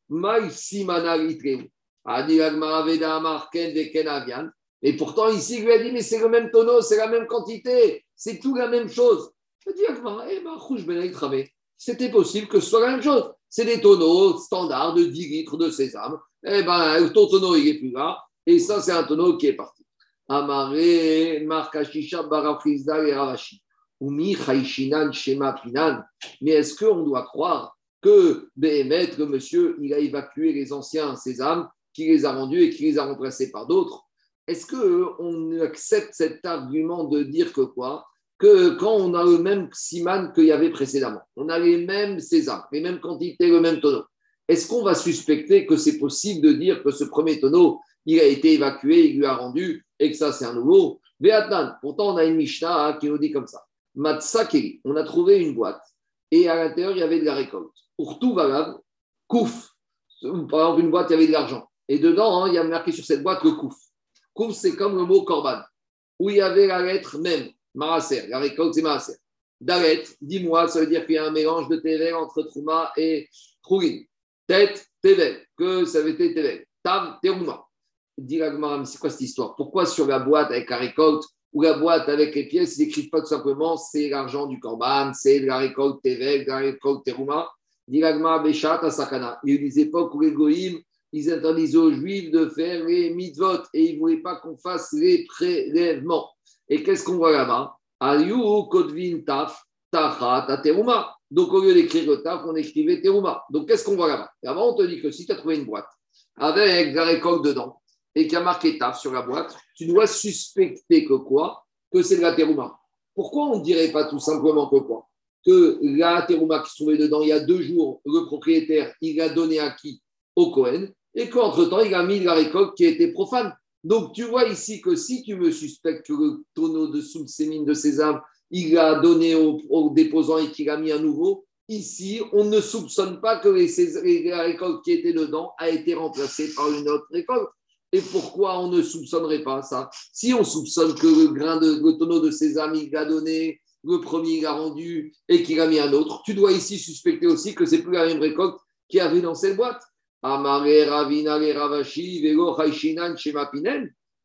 et pourtant, ici, il lui a dit, mais c'est le même tonneau, c'est la même quantité, c'est tout la même chose. Dit, eh ben, c'était possible que ce soit la même chose. C'est des tonneaux standards de 10 litres de sésame. Eh ben, ton tonneau, il n'est plus là. Et ça, c'est un tonneau qui est parti. Amare, Markashisha, Barafrizda et Ravashi. Umi, Chaishinan, Shema, Pinan. Mais est-ce qu'on doit croire que Béhémet, monsieur, il a évacué les anciens sésames, qui les a rendus et qui les a remplacés par d'autres? Est-ce qu'on accepte cet argument de dire que quoi? Quand on a le même siman qu'il y avait précédemment, on a les mêmes sésames, les mêmes quantités, le même tonneau, est-ce qu'on va suspecter que c'est possible de dire que ce premier tonneau, il a été évacué, il lui a rendu, et que ça, c'est un nouveau? Béatnan, pourtant, on a une Mishnah qui nous dit comme ça. Matsakeli, on a trouvé une boîte, et à l'intérieur, il y avait de la récolte pour tout valable, kouf. Par exemple, une boîte, il y avait de l'argent. Et dedans, hein, il y a marqué sur cette boîte le kouf. Kouf, c'est comme le mot korban, où il y avait la lettre même, maraser. La récolte, c'est maraser. Dalet, dis-moi, ça veut dire qu'il y a un mélange de tevel entre trouma et trougin. Tête, tevel, que ça avait été tevel? Tav, terouma. Dis c'est quoi cette histoire? Pourquoi sur la boîte avec la récolte ou la boîte avec les pièces, ils n'écrivent pas tout simplement c'est l'argent du korban, c'est la récolte tevel, la récolte terouma? Il y a eu des époques où les goïms, ils interdisaient aux juifs de faire les mitzvot et ils ne voulaient pas qu'on fasse les prélèvements. Et qu'est-ce qu'on voit là-bas? Kodvin Taf, Teruma. Donc au lieu d'écrire le Taf, on écrivait Teruma. Donc qu'est-ce qu'on voit là-bas? Avant, on te dit que si tu as trouvé une boîte avec la récolte dedans et qu'il y a marqué Taf sur la boîte, tu dois suspecter que quoi? Que c'est de la Teruma. Pourquoi on ne dirait pas tout simplement que quoi? Que la terouma qui se trouvait dedans il y a deux jours, le propriétaire, il a donné à qui Au Cohen, et qu'entre-temps, il a mis la récolte qui était profane. Donc, tu vois ici que si tu me suspectes que le tonneau de Soumsémine de sésame, il a donné au, déposant et qu'il a mis un nouveau, ici, on ne soupçonne pas que la récolte qui était dedans a été remplacée par une autre récolte. Et pourquoi on ne soupçonnerait pas ça? Si on soupçonne que le grain de tonneau de sésame, il a donné le premier il a rendu et qu'il a mis un autre, tu dois ici suspecter aussi que c'est plus la même récolte qui avait dans cette boîte.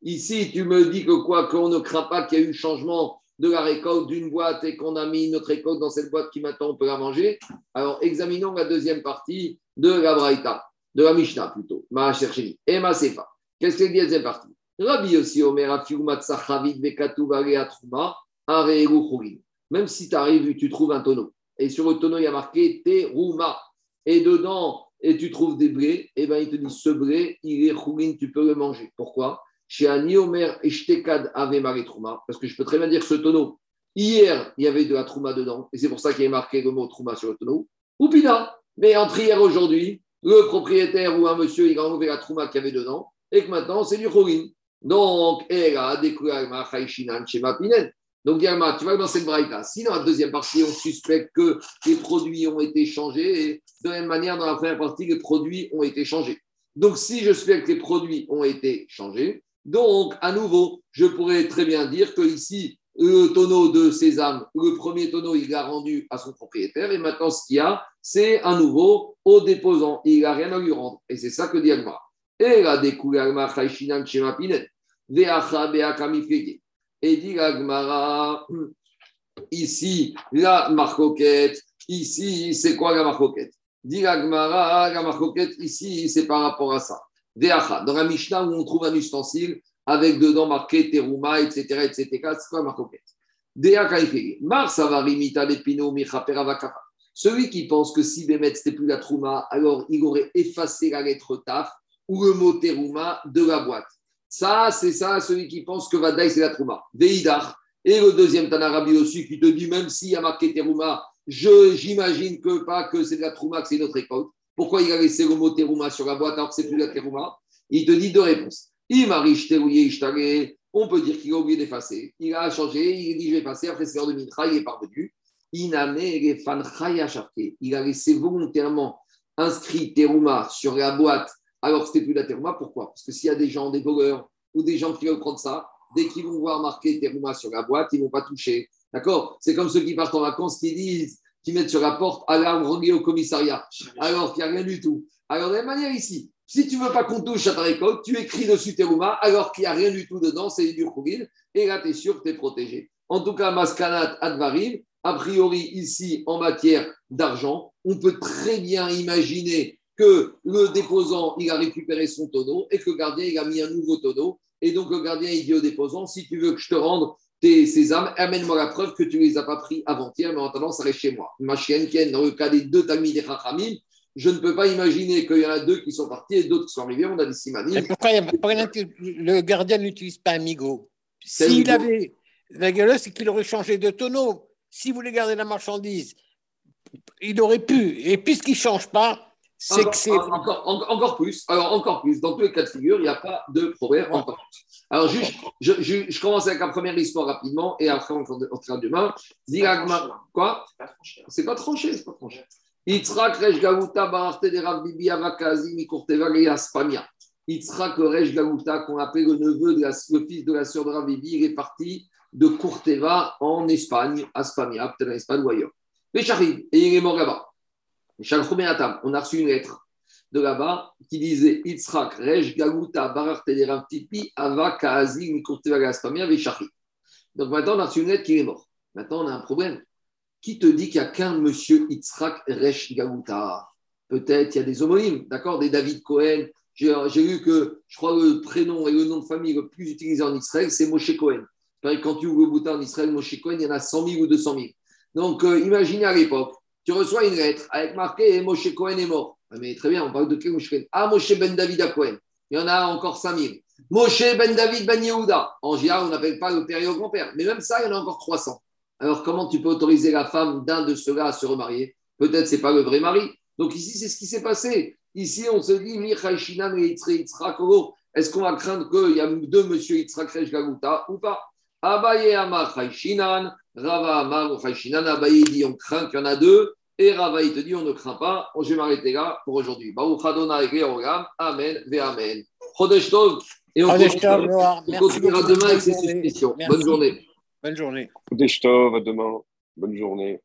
Ici, tu me dis que quoi, qu'on ne craint pas qu'il y ait eu changement de la récolte d'une boîte et qu'on a mis notre récolte dans cette boîte qui maintenant on peut la manger. Alors, examinons la deuxième partie de la Braïta, de la Mishnah plutôt, et ma Sefa. Qu'est-ce que la deuxième partie? Rabbi aussi, Omer, même si tu arrives, tu trouves un tonneau. Et sur le tonneau, il y a marqué Terouma. Et dedans, et tu trouves des blés, et bien il te dit ce blé, il est choulin, tu peux le manger. Pourquoi? Chez Aniomer et Shtekad avait Trouma. Parce que je peux très bien dire ce tonneau, hier, il y avait de la Trouma dedans. Et c'est pour ça qu'il est marqué le mot Trouma sur le tonneau. Ou Pina. Mais entre hier aujourd'hui, le propriétaire ou un monsieur, il a enlevé la Trouma qu'il y avait dedans. Et que maintenant, c'est du choulin. Donc, elle a découvert chez Mapinen. Donc, Yalma, tu que dans cette braïta, si dans la deuxième partie, on suspecte que les produits ont été changés, et de la même manière, dans la première partie, les produits ont été changés. Donc, si je suspecte que les produits ont été changés, donc, à nouveau, je pourrais très bien dire que ici, le tonneau de sésame, le premier tonneau, il l'a rendu à son propriétaire, et maintenant, ce qu'il y a, c'est à nouveau au déposant. Il n'a rien à lui rendre. Et c'est ça que dit. Et la découvert Agmara, Chaishinan, Shemapinen, Veacha. Et dit Agmara, ici, la marcoquette, ici, c'est quoi la marcoquette? Dit Agmara, la marcoquette, ici, c'est par rapport à ça. Veacha, dans la Mishnah où on trouve un ustensile avec dedans marqué Teruma, etc., etc., c'est quoi la marcoquette? Celui qui pense que si Bémet, c'était plus la Trouma, alors il aurait effacé la lettre Taf ou le mot Teruma de la boîte. Ça, c'est ça, celui qui pense que Vadaï, c'est la Trouma. Veidar. Et le deuxième Tanarabi aussi, qui te dit, même s'il y a marqué Teruma, j'imagine que pas que c'est de la Trouma, que c'est notre école. Pourquoi il a laissé le mot Teruma sur la boîte alors que c'est plus la Teruma? Il te dit deux réponses. On peut dire qu'il a oublié d'effacer. Il a changé, il dit je vais passer. Après, c'est l'heure de Mitra, il est parvenu. Il a laissé volontairement inscrit Teruma sur la boîte alors c'était plus la Teruma. Pourquoi? Parce que s'il y a des gens, des voleurs ou des gens qui veulent prendre ça, dès qu'ils vont voir marqué Teruma sur la boîte, ils ne vont pas toucher. D'accord? C'est comme ceux qui partent en vacances qui disent, qui mettent sur la porte alarme reliée au commissariat, alors qu'il n'y a rien du tout. Alors, de la même manière ici, si tu ne veux pas qu'on touche à ta récolte, tu écris dessus Teruma, alors qu'il n'y a rien du tout dedans, c'est du Khourin, et là, tu es sûr que tu es protégé. En tout cas, Maskanat Advarim, a priori, ici, en matière d'argent, on peut très bien imaginer que le déposant, il a récupéré son tonneau et que le gardien, il a mis un nouveau tonneau. Et donc, le gardien, il dit au déposant, si tu veux que je te rende tes sésames, amène-moi la preuve que tu ne les as pas pris avant-hier, mais en attendant, ça reste chez moi. Ma chienne, dans le cas des deux tamis des Chachamim, je ne peux pas imaginer qu'il y en a deux qui sont partis et d'autres qui sont arrivés. On a des simanim.
Pourquoi, pourquoi le gardien n'utilise pas Amigo S'il avait la gueule, c'est qu'il aurait changé de tonneau. Si vous voulez garder la marchandise, il aurait pu. Et puisqu'il ne change pas, c'est que c'est.
Encore, encore, plus. Alors, encore plus. Dans tous les cas de figure, il n'y a pas de problème. Encore Alors, juste, je, je, je, commence avec la première histoire rapidement et après, on sera demain. Diragma. Quoi C'est pas tranché, c'est pas tranché. Yitzhak Rej Gaouta Bararte de Rav Bibi Avakazi Mikurteva Aspamia. Yitzhak Rej Gaouta, qu'on appelle le neveu, de la, le fils de la sœur de Rav Bibi, il est parti de Courteva en Espagne, à Spamia, peut-être en Espagne ou ailleurs. Mais et il est mort là-bas. On a reçu une lettre de là-bas qui disait Yitzhak Rej Galuta Bararte de Rav Tipi Ava Kaazi Mikurteva Spamia Veshachid. Donc maintenant, on a reçu une lettre qui est mort. Maintenant, on a un problème. Qui te dit qu'il n'y a qu'un monsieur Yitzhak Resh Galuta? Peut-être il y a des homonymes, d'accord Des David Cohen. J'ai vu que, je crois, le prénom et le nom de famille le plus utilisé en Israël, c'est Moshe Cohen. Quand tu ouvres le bouton en Israël, Moshe Cohen, il y en a 100 000 ou 200 000. Donc, euh, imaginez à l'époque, tu reçois une lettre avec marqué Moshe Cohen est mort. Ah, mais très bien, on parle de quel Moshe Cohen? Ah, Moshe Ben David à Cohen. Il y en a encore 5 000. Moshe Ben David Ben Yehuda. En général, on n'appelle pas le père et le grand-père. Mais même ça, il y en a encore 300. Alors, comment tu peux autoriser la femme d'un de ceux-là à se remarier? Peut-être ce n'est pas le vrai mari. Donc, ici, c'est ce qui s'est passé. Ici, on se dit Est-ce qu'on va craindre qu'il y a deux monsieur Yitzhak Galuta ou pas? Abaye Amar Chayshinan, Rava Amar Chayshinan. Abaye dit on craint qu'il y en a deux. Et Rava, il te dit on ne craint pas. Je vais m'arrêter là pour aujourd'hui. Amen, ve Amen. Chodesh Tov. Et on continuera demain avec ces suspicions. Bonne journée.
Bonne journée.
Chodesh Tov, à demain. Bonne journée.